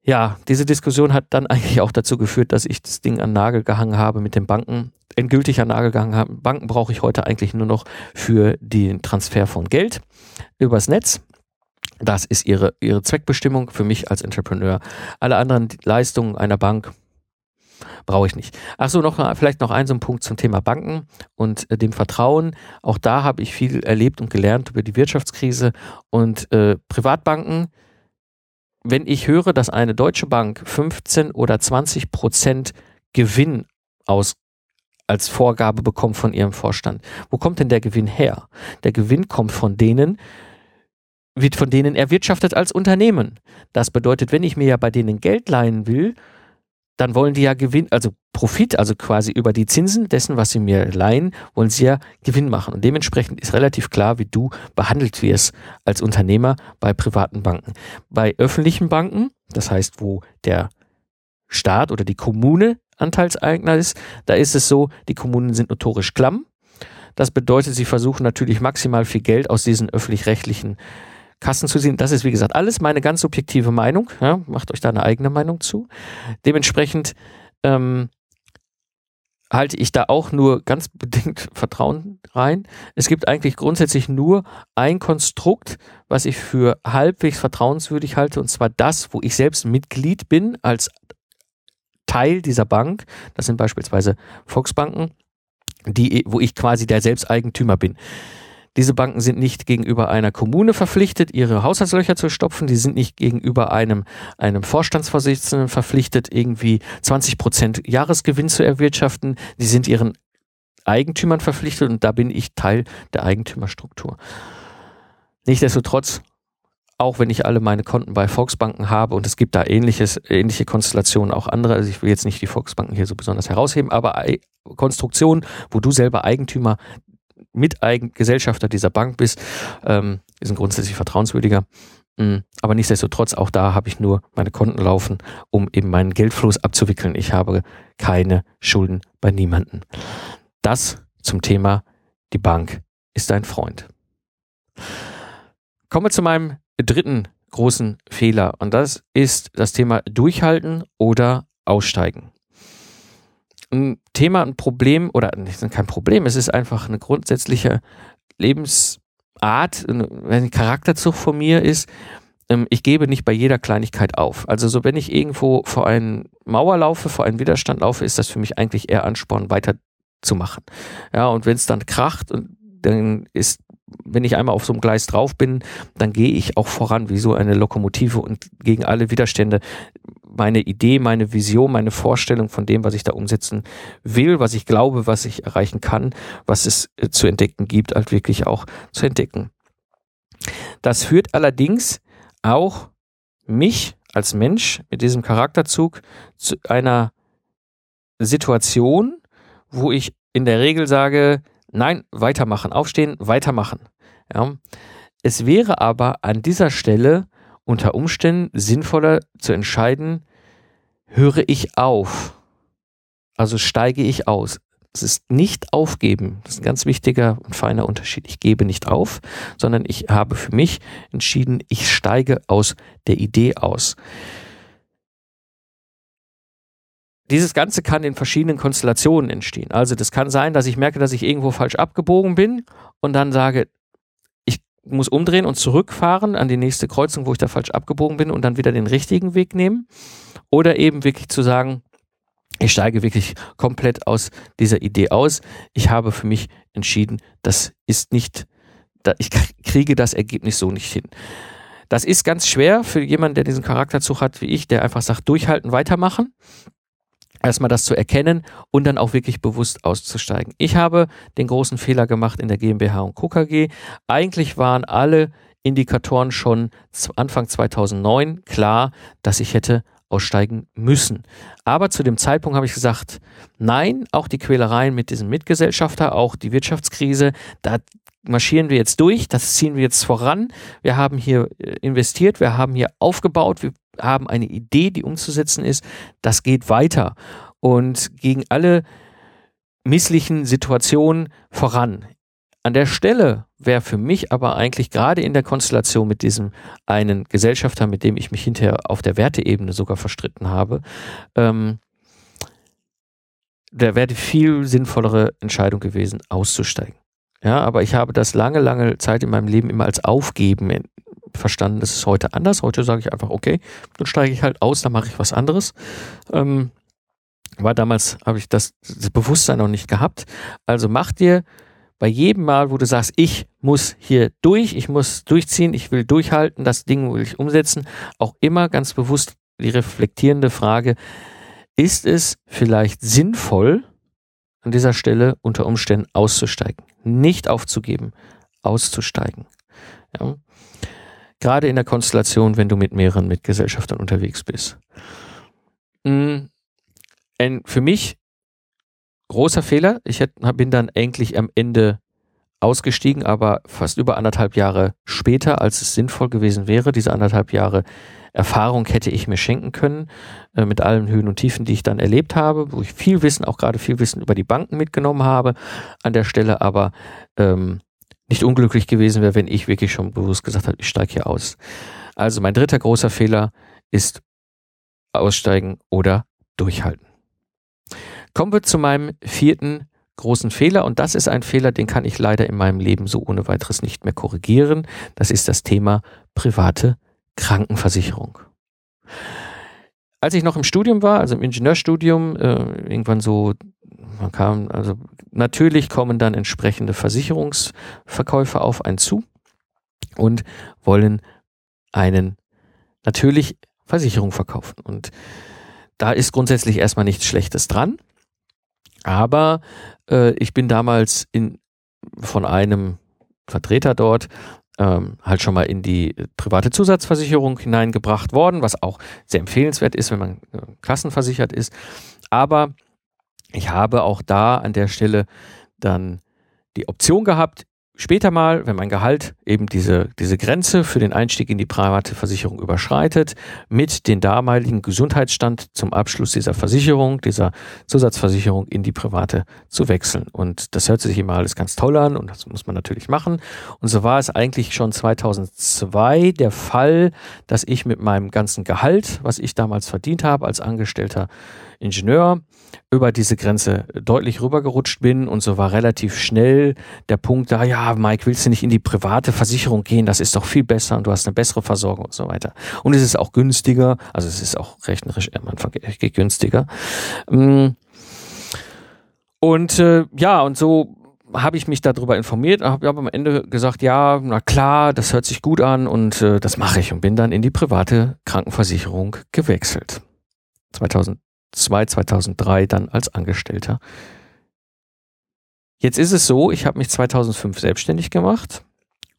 Ja, diese Diskussion hat dann eigentlich auch dazu geführt, dass ich das Ding an Nagel gehangen habe mit den Banken. Endgültig an Nagel gehangen habe. Banken brauche ich heute eigentlich nur noch für den Transfer von Geld übers Netz. Das ist ihre, ihre Zweckbestimmung für mich als Entrepreneur. Alle anderen Leistungen einer Bank brauche ich nicht. Achso, noch vielleicht noch ein so ein Punkt zum Thema Banken und äh, dem Vertrauen. Auch da habe ich viel erlebt und gelernt über die Wirtschaftskrise und äh, Privatbanken. Wenn ich höre, dass eine deutsche Bank 15 oder 20 Prozent Gewinn aus als Vorgabe bekommt von ihrem Vorstand. Wo kommt denn der Gewinn her? Der Gewinn kommt von denen, wird von denen erwirtschaftet als Unternehmen. Das bedeutet, wenn ich mir ja bei denen Geld leihen will, dann wollen die ja Gewinn, also Profit, also quasi über die Zinsen dessen, was sie mir leihen, wollen sie ja Gewinn machen. Und dementsprechend ist relativ klar, wie du behandelt wirst als Unternehmer bei privaten Banken. Bei öffentlichen Banken, das heißt, wo der Staat oder die Kommune Anteilseigner ist, da ist es so, die Kommunen sind notorisch klamm. Das bedeutet, sie versuchen natürlich maximal viel Geld aus diesen öffentlich-rechtlichen Kassen zu sehen. Das ist, wie gesagt, alles meine ganz subjektive Meinung. Ja, macht euch da eine eigene Meinung zu. Dementsprechend ähm, halte ich da auch nur ganz bedingt Vertrauen rein. Es gibt eigentlich grundsätzlich nur ein Konstrukt, was ich für halbwegs vertrauenswürdig halte, und zwar das, wo ich selbst Mitglied bin als Teil dieser Bank. Das sind beispielsweise Volksbanken, die, wo ich quasi der Selbsteigentümer bin. Diese Banken sind nicht gegenüber einer Kommune verpflichtet, ihre Haushaltslöcher zu stopfen. Die sind nicht gegenüber einem, einem Vorstandsvorsitzenden verpflichtet, irgendwie 20 Prozent Jahresgewinn zu erwirtschaften. Die sind ihren Eigentümern verpflichtet und da bin ich Teil der Eigentümerstruktur. Nichtsdestotrotz, auch wenn ich alle meine Konten bei Volksbanken habe und es gibt da ähnliches, ähnliche Konstellationen, auch andere, also ich will jetzt nicht die Volksbanken hier so besonders herausheben, aber Konstruktionen, wo du selber Eigentümer Mitgesellschafter dieser Bank bist, ähm, ist ein grundsätzlich vertrauenswürdiger. Mm, aber nichtsdestotrotz, auch da habe ich nur meine Konten laufen, um eben meinen Geldfluss abzuwickeln. Ich habe keine Schulden bei niemanden. Das zum Thema, die Bank ist dein Freund. Kommen wir zu meinem dritten großen Fehler und das ist das Thema Durchhalten oder Aussteigen ein Thema, ein Problem oder kein Problem, es ist einfach eine grundsätzliche Lebensart, ein Charakterzug von mir ist, ähm, ich gebe nicht bei jeder Kleinigkeit auf. Also so wenn ich irgendwo vor einen Mauer laufe, vor einen Widerstand laufe, ist das für mich eigentlich eher Ansporn, weiterzumachen. Ja, und wenn es dann kracht, dann ist wenn ich einmal auf so einem Gleis drauf bin, dann gehe ich auch voran wie so eine Lokomotive und gegen alle Widerstände meine Idee, meine Vision, meine Vorstellung von dem, was ich da umsetzen will, was ich glaube, was ich erreichen kann, was es äh, zu entdecken gibt, halt wirklich auch zu entdecken. Das führt allerdings auch mich als Mensch mit diesem Charakterzug zu einer Situation, wo ich in der Regel sage, nein, weitermachen, aufstehen, weitermachen. Ja. Es wäre aber an dieser Stelle unter Umständen sinnvoller zu entscheiden, höre ich auf, also steige ich aus. Es ist nicht aufgeben. Das ist ein ganz wichtiger und feiner Unterschied. Ich gebe nicht auf, sondern ich habe für mich entschieden, ich steige aus der Idee aus. Dieses Ganze kann in verschiedenen Konstellationen entstehen. Also das kann sein, dass ich merke, dass ich irgendwo falsch abgebogen bin und dann sage, muss umdrehen und zurückfahren an die nächste Kreuzung, wo ich da falsch abgebogen bin und dann wieder den richtigen Weg nehmen. Oder eben wirklich zu sagen, ich steige wirklich komplett aus dieser Idee aus. Ich habe für mich entschieden, das ist nicht, ich kriege das Ergebnis so nicht hin. Das ist ganz schwer für jemanden, der diesen Charakterzug hat wie ich, der einfach sagt, durchhalten, weitermachen erstmal das zu erkennen und dann auch wirklich bewusst auszusteigen. Ich habe den großen Fehler gemacht in der GmbH und Co. Eigentlich waren alle Indikatoren schon Anfang 2009 klar, dass ich hätte aussteigen müssen. Aber zu dem Zeitpunkt habe ich gesagt, nein, auch die Quälereien mit diesem Mitgesellschafter, auch die Wirtschaftskrise, da marschieren wir jetzt durch, das ziehen wir jetzt voran. Wir haben hier äh, investiert, wir haben hier aufgebaut, wir haben eine Idee, die umzusetzen ist, das geht weiter und gegen alle misslichen Situationen voran. An der Stelle wäre für mich aber eigentlich gerade in der Konstellation mit diesem einen Gesellschafter, mit dem ich mich hinterher auf der Werteebene sogar verstritten habe, ähm, da wäre die viel sinnvollere Entscheidung gewesen, auszusteigen. Ja, aber ich habe das lange, lange Zeit in meinem Leben immer als Aufgeben verstanden, das ist heute anders. Heute sage ich einfach, okay, dann steige ich halt aus, dann mache ich was anderes. Ähm, war damals, habe ich das, das Bewusstsein noch nicht gehabt. Also mach dir bei jedem Mal, wo du sagst, ich muss hier durch, ich muss durchziehen, ich will durchhalten, das Ding will ich umsetzen, auch immer ganz bewusst die reflektierende Frage, ist es vielleicht sinnvoll, an dieser Stelle unter Umständen auszusteigen, nicht aufzugeben, auszusteigen. Ja gerade in der Konstellation, wenn du mit mehreren Mitgesellschaftern unterwegs bist. Mm, ein für mich großer Fehler. Ich bin dann eigentlich am Ende ausgestiegen, aber fast über anderthalb Jahre später, als es sinnvoll gewesen wäre. Diese anderthalb Jahre Erfahrung hätte ich mir schenken können, äh, mit allen Höhen und Tiefen, die ich dann erlebt habe, wo ich viel Wissen, auch gerade viel Wissen über die Banken mitgenommen habe, an der Stelle aber ähm, nicht unglücklich gewesen wäre, wenn ich wirklich schon bewusst gesagt habe, ich steige hier aus. Also mein dritter großer Fehler ist aussteigen oder durchhalten. Kommen wir zu meinem vierten großen Fehler und das ist ein Fehler, den kann ich leider in meinem Leben so ohne weiteres nicht mehr korrigieren. Das ist das Thema private Krankenversicherung. Als ich noch im Studium war, also im Ingenieurstudium, äh, irgendwann so, man kam, also natürlich kommen dann entsprechende Versicherungsverkäufer auf einen zu und wollen einen natürlich Versicherung verkaufen. Und da ist grundsätzlich erstmal nichts Schlechtes dran. Aber äh, ich bin damals in, von einem Vertreter dort ähm, halt schon mal in die private Zusatzversicherung hineingebracht worden, was auch sehr empfehlenswert ist, wenn man äh, klassenversichert ist. Aber ich habe auch da an der Stelle dann die Option gehabt, später mal, wenn mein Gehalt eben diese, diese Grenze für den Einstieg in die private Versicherung überschreitet, mit dem damaligen Gesundheitsstand zum Abschluss dieser Versicherung, dieser Zusatzversicherung in die private zu wechseln. Und das hört sich immer alles ganz toll an und das muss man natürlich machen. Und so war es eigentlich schon 2002 der Fall, dass ich mit meinem ganzen Gehalt, was ich damals verdient habe als Angestellter Ingenieur, über diese Grenze deutlich rübergerutscht bin und so war relativ schnell der Punkt da, ja, Mike, willst du nicht in die private Versicherung gehen? Das ist doch viel besser und du hast eine bessere Versorgung und so weiter. Und es ist auch günstiger, also es ist auch rechnerisch am Anfang günstiger. Mm. Und äh, ja, und so habe ich mich darüber informiert und habe am Ende gesagt, ja, na klar, das hört sich gut an und äh, das mache ich und bin dann in die private Krankenversicherung gewechselt. 2000 2002, 2003 dann als Angestellter. Jetzt ist es so, ich habe mich 2005 selbstständig gemacht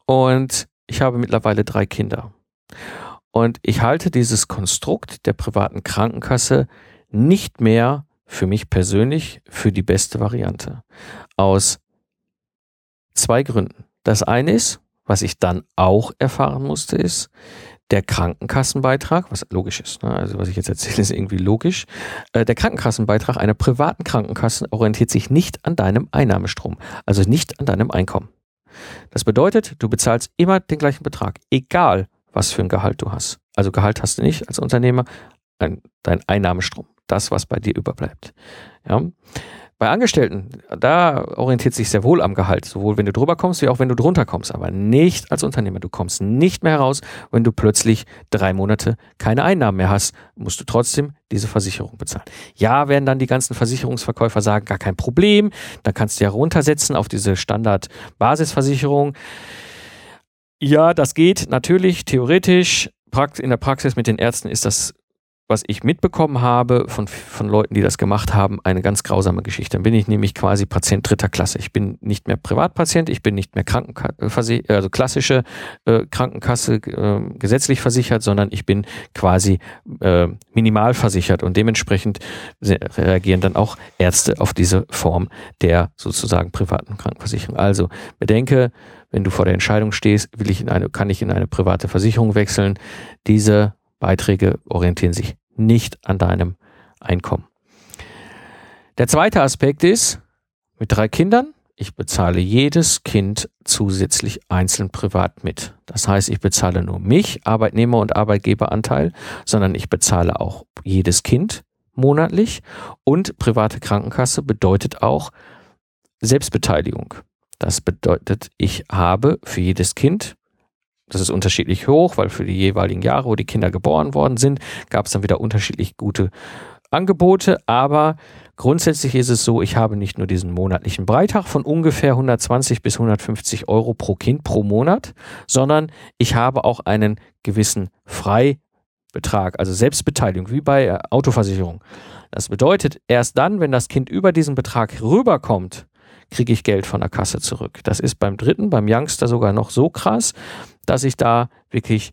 und ich habe mittlerweile drei Kinder. Und ich halte dieses Konstrukt der privaten Krankenkasse nicht mehr für mich persönlich für die beste Variante. Aus zwei Gründen. Das eine ist, was ich dann auch erfahren musste, ist, der Krankenkassenbeitrag, was logisch ist, ne? also was ich jetzt erzähle, ist irgendwie logisch. Äh, der Krankenkassenbeitrag einer privaten Krankenkasse orientiert sich nicht an deinem Einnahmestrom, also nicht an deinem Einkommen. Das bedeutet, du bezahlst immer den gleichen Betrag, egal was für ein Gehalt du hast. Also Gehalt hast du nicht als Unternehmer, dein, dein Einnahmestrom, das, was bei dir überbleibt. Ja? Bei Angestellten, da orientiert sich sehr wohl am Gehalt, sowohl wenn du drüber kommst, wie auch wenn du drunter kommst, aber nicht als Unternehmer. Du kommst nicht mehr heraus, wenn du plötzlich drei Monate keine Einnahmen mehr hast, musst du trotzdem diese Versicherung bezahlen. Ja, werden dann die ganzen Versicherungsverkäufer sagen, gar kein Problem, dann kannst du ja runtersetzen auf diese Standard-Basisversicherung. Ja, das geht natürlich, theoretisch. In der Praxis mit den Ärzten ist das was ich mitbekommen habe von, von Leuten, die das gemacht haben, eine ganz grausame Geschichte. Dann bin ich nämlich quasi Patient dritter Klasse. Ich bin nicht mehr Privatpatient, ich bin nicht mehr Krankenkasse, also klassische äh, Krankenkasse äh, gesetzlich versichert, sondern ich bin quasi äh, minimal versichert und dementsprechend reagieren dann auch Ärzte auf diese Form der sozusagen privaten Krankenversicherung. Also bedenke, wenn du vor der Entscheidung stehst, will ich in eine, kann ich in eine private Versicherung wechseln, diese Beiträge orientieren sich nicht an deinem Einkommen. Der zweite Aspekt ist, mit drei Kindern, ich bezahle jedes Kind zusätzlich einzeln privat mit. Das heißt, ich bezahle nur mich, Arbeitnehmer- und Arbeitgeberanteil, sondern ich bezahle auch jedes Kind monatlich und private Krankenkasse bedeutet auch Selbstbeteiligung. Das bedeutet, ich habe für jedes Kind das ist unterschiedlich hoch, weil für die jeweiligen Jahre, wo die Kinder geboren worden sind, gab es dann wieder unterschiedlich gute Angebote. Aber grundsätzlich ist es so, ich habe nicht nur diesen monatlichen Beitrag von ungefähr 120 bis 150 Euro pro Kind pro Monat, sondern ich habe auch einen gewissen Freibetrag, also Selbstbeteiligung, wie bei äh, Autoversicherung. Das bedeutet, erst dann, wenn das Kind über diesen Betrag rüberkommt, kriege ich Geld von der Kasse zurück. Das ist beim dritten, beim Youngster sogar noch so krass, dass ich da wirklich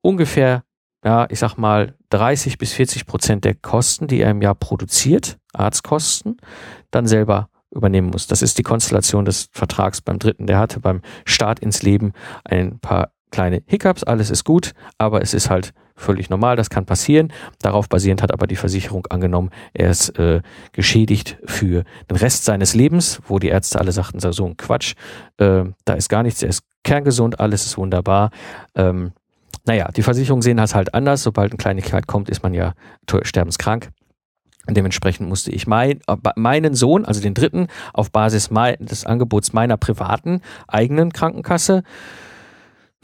ungefähr, ja, ich sag mal, 30 bis 40 Prozent der Kosten, die er im Jahr produziert, Arztkosten, dann selber übernehmen muss. Das ist die Konstellation des Vertrags beim dritten. Der hatte beim Start ins Leben ein paar kleine Hiccups, alles ist gut, aber es ist halt völlig normal, das kann passieren. Darauf basierend hat aber die Versicherung angenommen, er ist äh, geschädigt für den Rest seines Lebens, wo die Ärzte alle sagten, so ein Quatsch, äh, da ist gar nichts, er ist kerngesund, alles ist wunderbar. Ähm, naja, die Versicherungen sehen das halt anders. Sobald eine Kleinigkeit kommt, ist man ja sterbenskrank. Dementsprechend musste ich mein, äh, meinen Sohn, also den dritten, auf Basis des Angebots meiner privaten eigenen Krankenkasse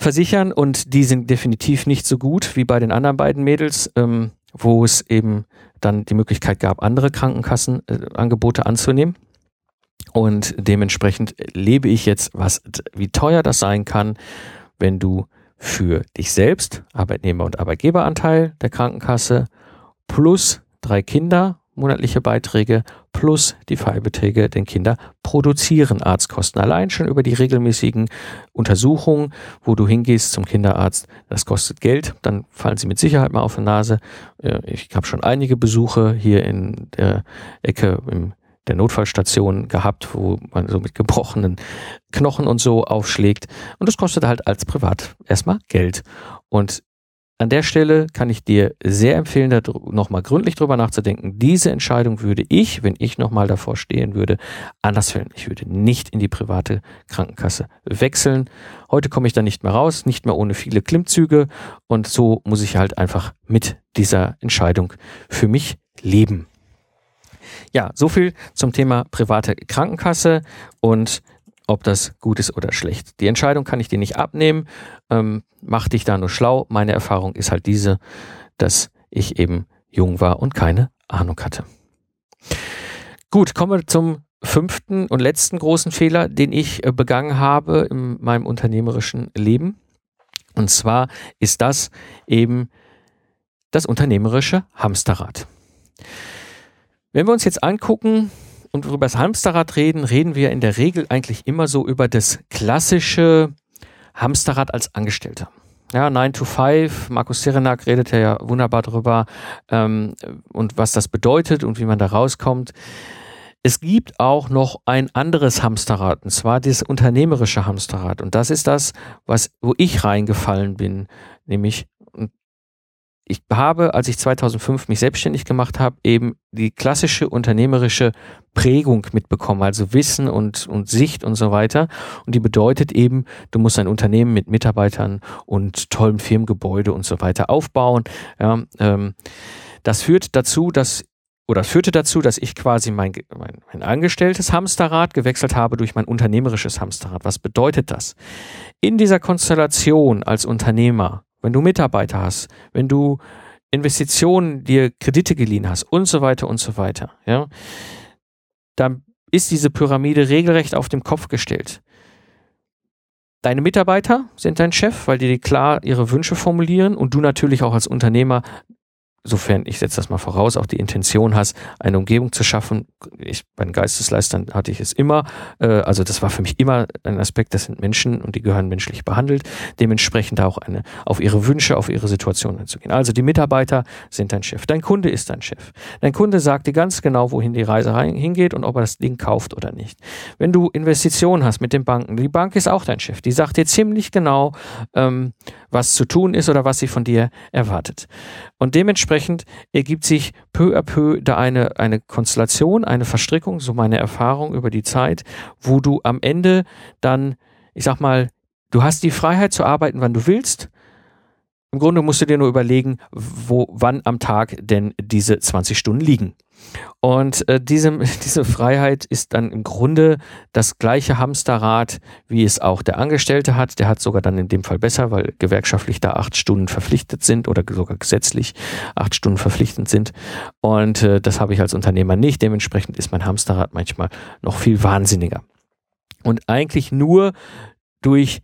versichern. Und die sind definitiv nicht so gut wie bei den anderen beiden Mädels, ähm, wo es eben dann die Möglichkeit gab, andere Krankenkassenangebote äh, anzunehmen. Und dementsprechend lebe ich jetzt, was, wie teuer das sein kann, wenn du für dich selbst, Arbeitnehmer- und Arbeitgeberanteil der Krankenkasse, plus drei Kinder, monatliche Beiträge, plus die Freibeträge, denn Kinder produzieren Arztkosten. Allein schon über die regelmäßigen Untersuchungen, wo du hingehst zum Kinderarzt, das kostet Geld, dann fallen sie mit Sicherheit mal auf die Nase. Ich habe schon einige Besuche hier in der Ecke im der Notfallstation gehabt, wo man so mit gebrochenen Knochen und so aufschlägt. Und das kostet halt als Privat erstmal Geld. Und an der Stelle kann ich dir sehr empfehlen, da nochmal gründlich drüber nachzudenken. Diese Entscheidung würde ich, wenn ich nochmal davor stehen würde, anders fällen. Ich würde nicht in die private Krankenkasse wechseln. Heute komme ich da nicht mehr raus, nicht mehr ohne viele Klimmzüge. Und so muss ich halt einfach mit dieser Entscheidung für mich leben. Ja, so viel zum Thema private Krankenkasse und ob das gut ist oder schlecht. Die Entscheidung kann ich dir nicht abnehmen. Ähm, mach dich da nur schlau. Meine Erfahrung ist halt diese, dass ich eben jung war und keine Ahnung hatte. Gut, kommen wir zum fünften und letzten großen Fehler, den ich äh, begangen habe in meinem unternehmerischen Leben. Und zwar ist das eben das unternehmerische Hamsterrad. Wenn wir uns jetzt angucken und über das Hamsterrad reden, reden wir in der Regel eigentlich immer so über das klassische Hamsterrad als Angestellter. Ja, 9 to 5, Markus Serenak redet ja wunderbar drüber ähm, und was das bedeutet und wie man da rauskommt. Es gibt auch noch ein anderes Hamsterrad, und zwar das unternehmerische Hamsterrad. Und das ist das, was, wo ich reingefallen bin, nämlich ich habe, als ich 2005 mich selbstständig gemacht habe, eben die klassische unternehmerische Prägung mitbekommen, also Wissen und, und Sicht und so weiter. Und die bedeutet eben, du musst ein Unternehmen mit Mitarbeitern und tollem Firmengebäude und so weiter aufbauen. Ja, ähm, das führt dazu, dass oder führte dazu, dass ich quasi mein, mein, mein angestelltes Hamsterrad gewechselt habe durch mein unternehmerisches Hamsterrad. Was bedeutet das? In dieser Konstellation als Unternehmer wenn du Mitarbeiter hast, wenn du Investitionen, dir Kredite geliehen hast und so weiter und so weiter, ja, dann ist diese Pyramide regelrecht auf dem Kopf gestellt. Deine Mitarbeiter sind dein Chef, weil die klar ihre Wünsche formulieren und du natürlich auch als Unternehmer sofern ich setze das mal voraus, auch die Intention hast, eine Umgebung zu schaffen. Ich, bei den Geistesleistern hatte ich es immer. Äh, also das war für mich immer ein Aspekt, das sind Menschen und die gehören menschlich behandelt. Dementsprechend auch eine, auf ihre Wünsche, auf ihre Situation einzugehen. Also die Mitarbeiter sind dein Chef. Dein Kunde ist dein Chef. Dein Kunde sagt dir ganz genau, wohin die Reise hingeht und ob er das Ding kauft oder nicht. Wenn du Investitionen hast mit den Banken, die Bank ist auch dein Chef. Die sagt dir ziemlich genau, ähm, was zu tun ist oder was sie von dir erwartet. Und dementsprechend ergibt sich peu à peu da eine, eine Konstellation, eine Verstrickung, so meine Erfahrung über die Zeit, wo du am Ende dann, ich sag mal, du hast die Freiheit zu arbeiten, wann du willst. Im Grunde musst du dir nur überlegen, wo, wann am Tag denn diese 20 Stunden liegen. Und äh, diese, diese Freiheit ist dann im Grunde das gleiche Hamsterrad, wie es auch der Angestellte hat. Der hat sogar dann in dem Fall besser, weil gewerkschaftlich da acht Stunden verpflichtet sind oder sogar gesetzlich acht Stunden verpflichtend sind. Und äh, das habe ich als Unternehmer nicht. Dementsprechend ist mein Hamsterrad manchmal noch viel wahnsinniger. Und eigentlich nur durch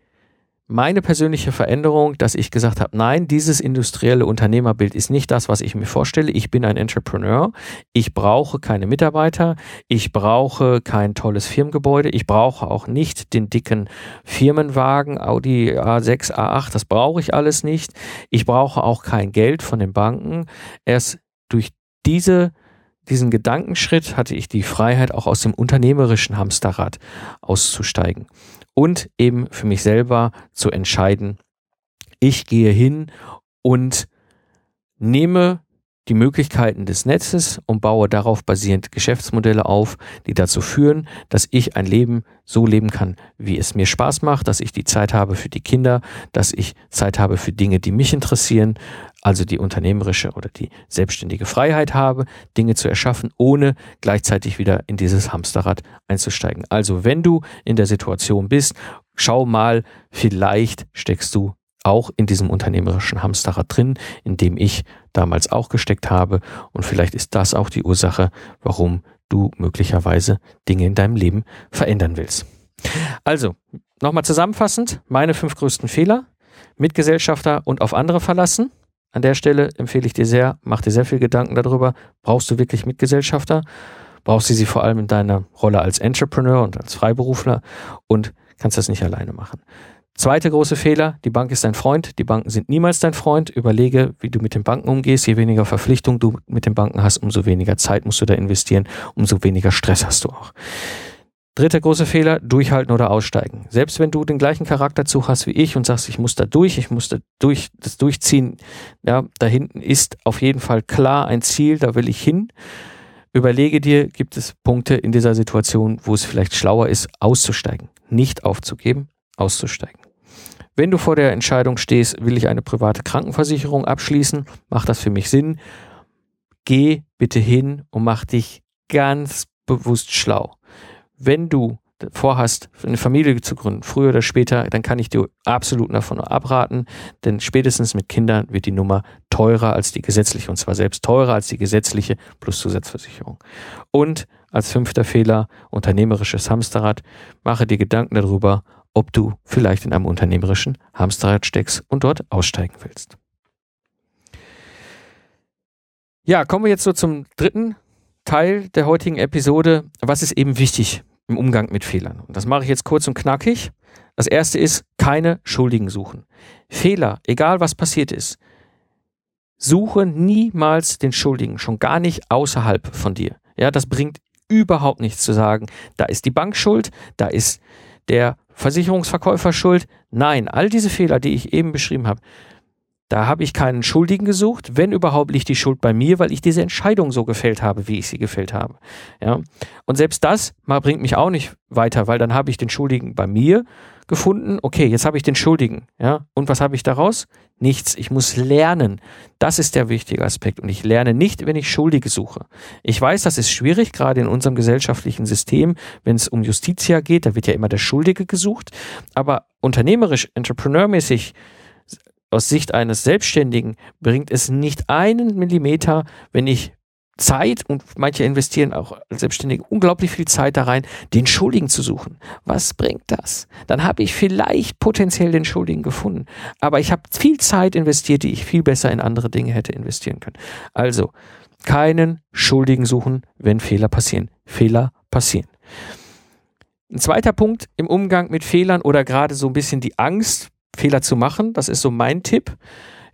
meine persönliche Veränderung, dass ich gesagt habe, nein, dieses industrielle Unternehmerbild ist nicht das, was ich mir vorstelle. Ich bin ein Entrepreneur. Ich brauche keine Mitarbeiter. Ich brauche kein tolles Firmengebäude. Ich brauche auch nicht den dicken Firmenwagen, Audi A6, A8. Das brauche ich alles nicht. Ich brauche auch kein Geld von den Banken. Erst durch diese diesen Gedankenschritt hatte ich die Freiheit, auch aus dem unternehmerischen Hamsterrad auszusteigen und eben für mich selber zu entscheiden, ich gehe hin und nehme die Möglichkeiten des Netzes und baue darauf basierend Geschäftsmodelle auf, die dazu führen, dass ich ein Leben so leben kann, wie es mir Spaß macht, dass ich die Zeit habe für die Kinder, dass ich Zeit habe für Dinge, die mich interessieren, also die unternehmerische oder die selbstständige Freiheit habe, Dinge zu erschaffen, ohne gleichzeitig wieder in dieses Hamsterrad einzusteigen. Also wenn du in der Situation bist, schau mal, vielleicht steckst du auch in diesem unternehmerischen Hamsterrad drin, in dem ich damals auch gesteckt habe. Und vielleicht ist das auch die Ursache, warum du möglicherweise Dinge in deinem Leben verändern willst. Also, nochmal zusammenfassend, meine fünf größten Fehler. Mitgesellschafter und auf andere verlassen. An der Stelle empfehle ich dir sehr, mach dir sehr viel Gedanken darüber, brauchst du wirklich Mitgesellschafter? Brauchst du sie vor allem in deiner Rolle als Entrepreneur und als Freiberufler und kannst das nicht alleine machen. Zweite große Fehler, die Bank ist dein Freund, die Banken sind niemals dein Freund. Überlege, wie du mit den Banken umgehst. Je weniger Verpflichtung du mit den Banken hast, umso weniger Zeit musst du da investieren, umso weniger Stress hast du auch. Dritter große Fehler, durchhalten oder aussteigen. Selbst wenn du den gleichen Charakterzug hast wie ich und sagst, ich muss da durch, ich muss da durch, das durchziehen, ja, da hinten ist auf jeden Fall klar ein Ziel, da will ich hin. Überlege dir, gibt es Punkte in dieser Situation, wo es vielleicht schlauer ist, auszusteigen, nicht aufzugeben, auszusteigen. Wenn du vor der Entscheidung stehst, will ich eine private Krankenversicherung abschließen, macht das für mich Sinn. Geh bitte hin und mach dich ganz bewusst schlau wenn du vorhast, eine Familie zu gründen, früher oder später, dann kann ich dir absolut davon abraten, denn spätestens mit Kindern wird die Nummer teurer als die gesetzliche und zwar selbst teurer als die gesetzliche plus Zusatzversicherung. Und als fünfter Fehler, unternehmerisches Hamsterrad, mache dir Gedanken darüber, ob du vielleicht in einem unternehmerischen Hamsterrad steckst und dort aussteigen willst. Ja, kommen wir jetzt so zum dritten Teil der heutigen Episode. Was ist eben wichtig im Umgang mit Fehlern. Und das mache ich jetzt kurz und knackig. Das erste ist, keine Schuldigen suchen. Fehler, egal was passiert ist, suche niemals den Schuldigen, schon gar nicht außerhalb von dir. Ja, das bringt überhaupt nichts zu sagen, da ist die Bank schuld, da ist der Versicherungsverkäufer schuld. Nein, all diese Fehler, die ich eben beschrieben habe, da habe ich keinen Schuldigen gesucht. Wenn überhaupt liegt die Schuld bei mir, weil ich diese Entscheidung so gefällt habe, wie ich sie gefällt habe. Ja. Und selbst das mal bringt mich auch nicht weiter, weil dann habe ich den Schuldigen bei mir gefunden. Okay, jetzt habe ich den Schuldigen. Ja. Und was habe ich daraus? Nichts. Ich muss lernen. Das ist der wichtige Aspekt. Und ich lerne nicht, wenn ich Schuldige suche. Ich weiß, das ist schwierig, gerade in unserem gesellschaftlichen System, wenn es um Justitia geht. Da wird ja immer der Schuldige gesucht. Aber unternehmerisch, entrepreneurmäßig, aus Sicht eines Selbstständigen bringt es nicht einen Millimeter, wenn ich Zeit und manche investieren auch als Selbstständige unglaublich viel Zeit da rein, den Schuldigen zu suchen. Was bringt das? Dann habe ich vielleicht potenziell den Schuldigen gefunden, aber ich habe viel Zeit investiert, die ich viel besser in andere Dinge hätte investieren können. Also keinen Schuldigen suchen, wenn Fehler passieren. Fehler passieren. Ein zweiter Punkt im Umgang mit Fehlern oder gerade so ein bisschen die Angst Fehler zu machen. Das ist so mein Tipp.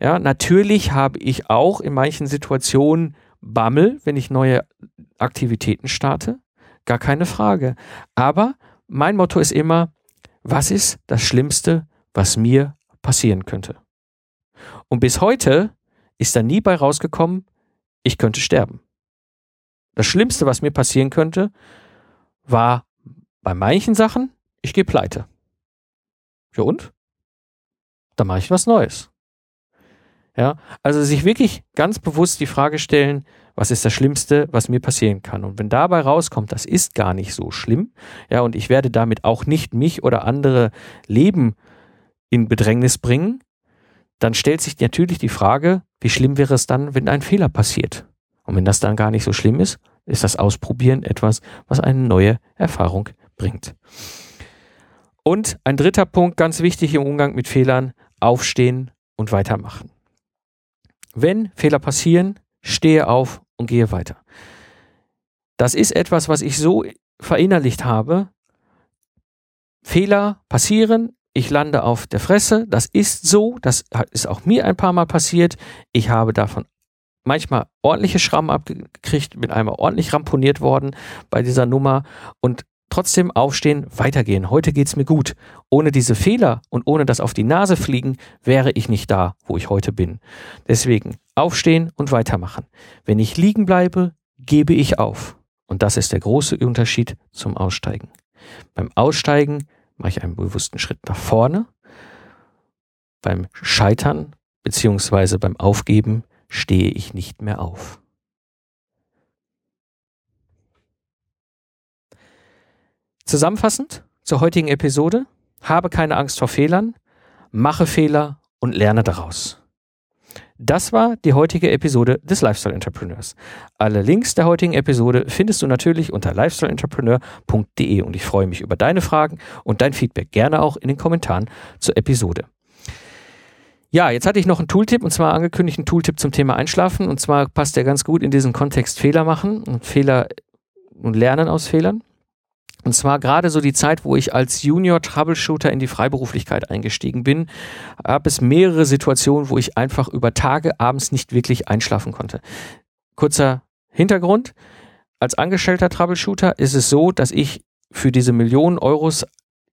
Ja, natürlich habe ich auch in manchen Situationen Bammel, wenn ich neue Aktivitäten starte. Gar keine Frage. Aber mein Motto ist immer, was ist das Schlimmste, was mir passieren könnte? Und bis heute ist da nie bei rausgekommen, ich könnte sterben. Das Schlimmste, was mir passieren könnte, war bei manchen Sachen, ich gehe pleite. Ja und? Dann mache ich was Neues. Ja, also sich wirklich ganz bewusst die Frage stellen, was ist das Schlimmste, was mir passieren kann? Und wenn dabei rauskommt, das ist gar nicht so schlimm, ja, und ich werde damit auch nicht mich oder andere Leben in Bedrängnis bringen, dann stellt sich natürlich die Frage, wie schlimm wäre es dann, wenn ein Fehler passiert? Und wenn das dann gar nicht so schlimm ist, ist das Ausprobieren etwas, was eine neue Erfahrung bringt. Und ein dritter Punkt, ganz wichtig im Umgang mit Fehlern, aufstehen und weitermachen. Wenn Fehler passieren, stehe auf und gehe weiter. Das ist etwas, was ich so verinnerlicht habe. Fehler passieren, ich lande auf der Fresse, das ist so, das ist auch mir ein paar Mal passiert. Ich habe davon manchmal ordentliche Schrammen abgekriegt, bin einmal ordentlich ramponiert worden bei dieser Nummer und trotzdem aufstehen, weitergehen. Heute geht's mir gut. Ohne diese Fehler und ohne das auf die Nase fliegen, wäre ich nicht da, wo ich heute bin. Deswegen aufstehen und weitermachen. Wenn ich liegen bleibe, gebe ich auf. Und das ist der große Unterschied zum Aussteigen. Beim Aussteigen mache ich einen bewussten Schritt nach vorne. Beim Scheitern beziehungsweise beim Aufgeben stehe ich nicht mehr auf. Zusammenfassend zur heutigen Episode, habe keine Angst vor Fehlern, mache Fehler und lerne daraus. Das war die heutige Episode des Lifestyle Entrepreneurs. Alle Links der heutigen Episode findest du natürlich unter lifestyleentrepreneur.de und ich freue mich über deine Fragen und dein Feedback gerne auch in den Kommentaren zur Episode. Ja, jetzt hatte ich noch einen Tooltip und zwar angekündigt einen Tooltip zum Thema Einschlafen und zwar passt der ganz gut in diesen Kontext Fehler machen und Fehler und Lernen aus Fehlern. Und zwar gerade so die Zeit, wo ich als Junior Troubleshooter in die Freiberuflichkeit eingestiegen bin, gab es mehrere Situationen, wo ich einfach über Tage abends nicht wirklich einschlafen konnte. Kurzer Hintergrund. Als angestellter Troubleshooter ist es so, dass ich für diese Millionen Euros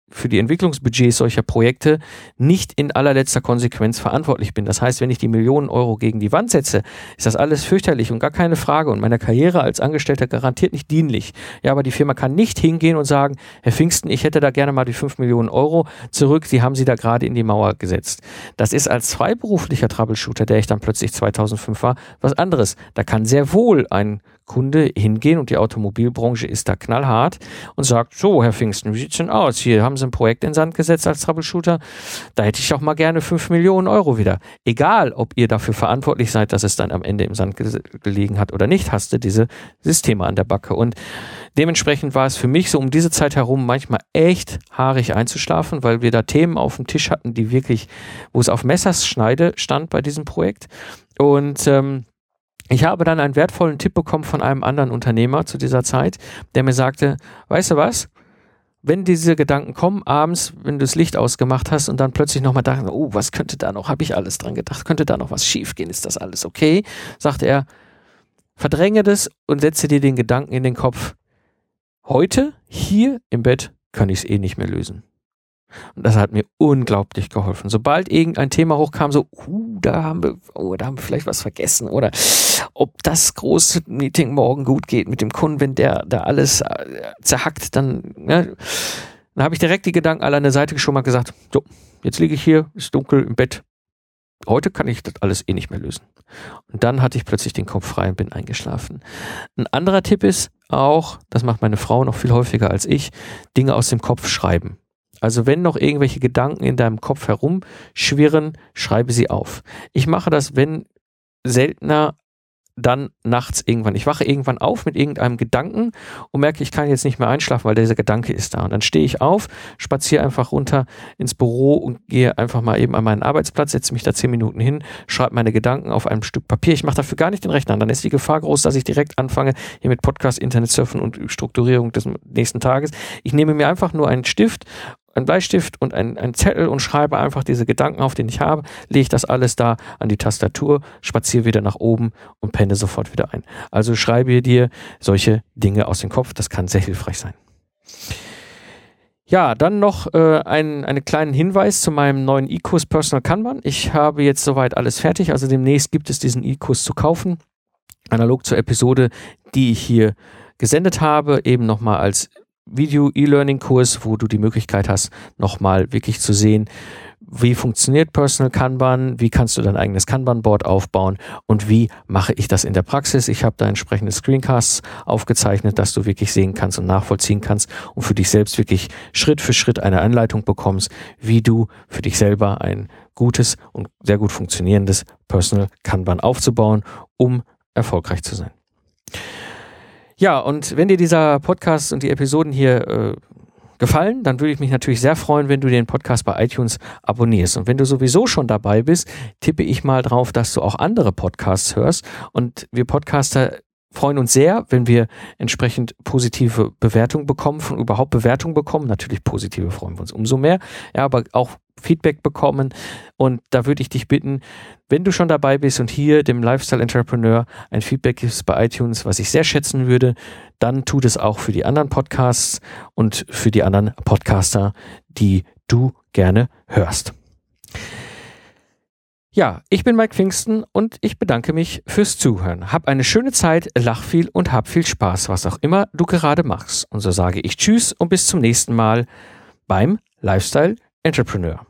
für die Entwicklungsbudgets solcher Projekte nicht in allerletzter Konsequenz verantwortlich bin. Das heißt, wenn ich die Millionen Euro gegen die Wand setze, ist das alles fürchterlich und gar keine Frage und meiner Karriere als Angestellter garantiert nicht dienlich. Ja, aber die Firma kann nicht hingehen und sagen, Herr Pfingsten, ich hätte da gerne mal die 5 Millionen Euro zurück, Sie haben sie da gerade in die Mauer gesetzt. Das ist als freiberuflicher Troubleshooter, der ich dann plötzlich 2005 war, was anderes. Da kann sehr wohl ein Kunde hingehen und die Automobilbranche ist da knallhart und sagt, so, Herr Pfingsten, wie sieht's denn aus? Hier haben Sie ein Projekt in Sand gesetzt als Troubleshooter. Da hätte ich auch mal gerne fünf Millionen Euro wieder. Egal, ob ihr dafür verantwortlich seid, dass es dann am Ende im Sand gelegen hat oder nicht, hast du diese Systeme an der Backe. Und dementsprechend war es für mich so um diese Zeit herum manchmal echt haarig einzuschlafen, weil wir da Themen auf dem Tisch hatten, die wirklich, wo es auf Messerschneide stand bei diesem Projekt. Und ähm, ich habe dann einen wertvollen Tipp bekommen von einem anderen Unternehmer zu dieser Zeit, der mir sagte, weißt du was? Wenn diese Gedanken kommen abends, wenn du das Licht ausgemacht hast und dann plötzlich nochmal dachten, oh, was könnte da noch, habe ich alles dran gedacht, könnte da noch was schiefgehen, ist das alles okay? Sagte er, verdränge das und setze dir den Gedanken in den Kopf, heute, hier im Bett, kann ich es eh nicht mehr lösen. Und das hat mir unglaublich geholfen. Sobald irgendein Thema hochkam, so, uh, da haben wir, oh, da haben wir vielleicht was vergessen oder ob das große Meeting morgen gut geht mit dem Kunden, wenn der da alles äh, zerhackt, dann, ne, dann habe ich direkt die Gedanken alle an der Seite geschoben und gesagt, so, jetzt liege ich hier, ist dunkel im Bett. Heute kann ich das alles eh nicht mehr lösen. Und dann hatte ich plötzlich den Kopf frei und bin eingeschlafen. Ein anderer Tipp ist auch, das macht meine Frau noch viel häufiger als ich, Dinge aus dem Kopf schreiben. Also wenn noch irgendwelche Gedanken in deinem Kopf herumschwirren, schreibe sie auf. Ich mache das, wenn seltener dann nachts irgendwann. Ich wache irgendwann auf mit irgendeinem Gedanken und merke, ich kann jetzt nicht mehr einschlafen, weil dieser Gedanke ist da. Und dann stehe ich auf, spaziere einfach runter ins Büro und gehe einfach mal eben an meinen Arbeitsplatz, setze mich da zehn Minuten hin, schreibe meine Gedanken auf einem Stück Papier. Ich mache dafür gar nicht den Rechner an. Dann ist die Gefahr groß, dass ich direkt anfange hier mit Podcast, Internet surfen und Strukturierung des nächsten Tages. Ich nehme mir einfach nur einen Stift einen Bleistift und einen, einen Zettel und schreibe einfach diese Gedanken auf, den ich habe, lege das alles da an die Tastatur, spaziere wieder nach oben und penne sofort wieder ein. Also schreibe dir solche Dinge aus dem Kopf, das kann sehr hilfreich sein. Ja, dann noch äh, ein, einen kleinen Hinweis zu meinem neuen E-Kurs Personal Kanban. Ich habe jetzt soweit alles fertig, also demnächst gibt es diesen E-Kurs zu kaufen. Analog zur Episode, die ich hier gesendet habe, eben nochmal als Video-E-Learning-Kurs, wo du die Möglichkeit hast, nochmal wirklich zu sehen, wie funktioniert Personal Kanban, wie kannst du dein eigenes Kanban-Board aufbauen und wie mache ich das in der Praxis. Ich habe da entsprechende Screencasts aufgezeichnet, dass du wirklich sehen kannst und nachvollziehen kannst und für dich selbst wirklich Schritt für Schritt eine Anleitung bekommst, wie du für dich selber ein gutes und sehr gut funktionierendes Personal Kanban aufzubauen, um erfolgreich zu sein. Ja, und wenn dir dieser Podcast und die Episoden hier äh, gefallen, dann würde ich mich natürlich sehr freuen, wenn du den Podcast bei iTunes abonnierst. Und wenn du sowieso schon dabei bist, tippe ich mal drauf, dass du auch andere Podcasts hörst. Und wir Podcaster freuen uns sehr, wenn wir entsprechend positive Bewertungen bekommen, von überhaupt Bewertungen bekommen. Natürlich positive freuen wir uns umso mehr. Ja, aber auch Feedback bekommen. Und da würde ich dich bitten, wenn du schon dabei bist und hier dem Lifestyle Entrepreneur ein Feedback gibst bei iTunes, was ich sehr schätzen würde, dann tu das auch für die anderen Podcasts und für die anderen Podcaster, die du gerne hörst. Ja, ich bin Mike Pfingsten und ich bedanke mich fürs Zuhören. Hab eine schöne Zeit, lach viel und hab viel Spaß, was auch immer du gerade machst. Und so sage ich Tschüss und bis zum nächsten Mal beim Lifestyle Entrepreneur.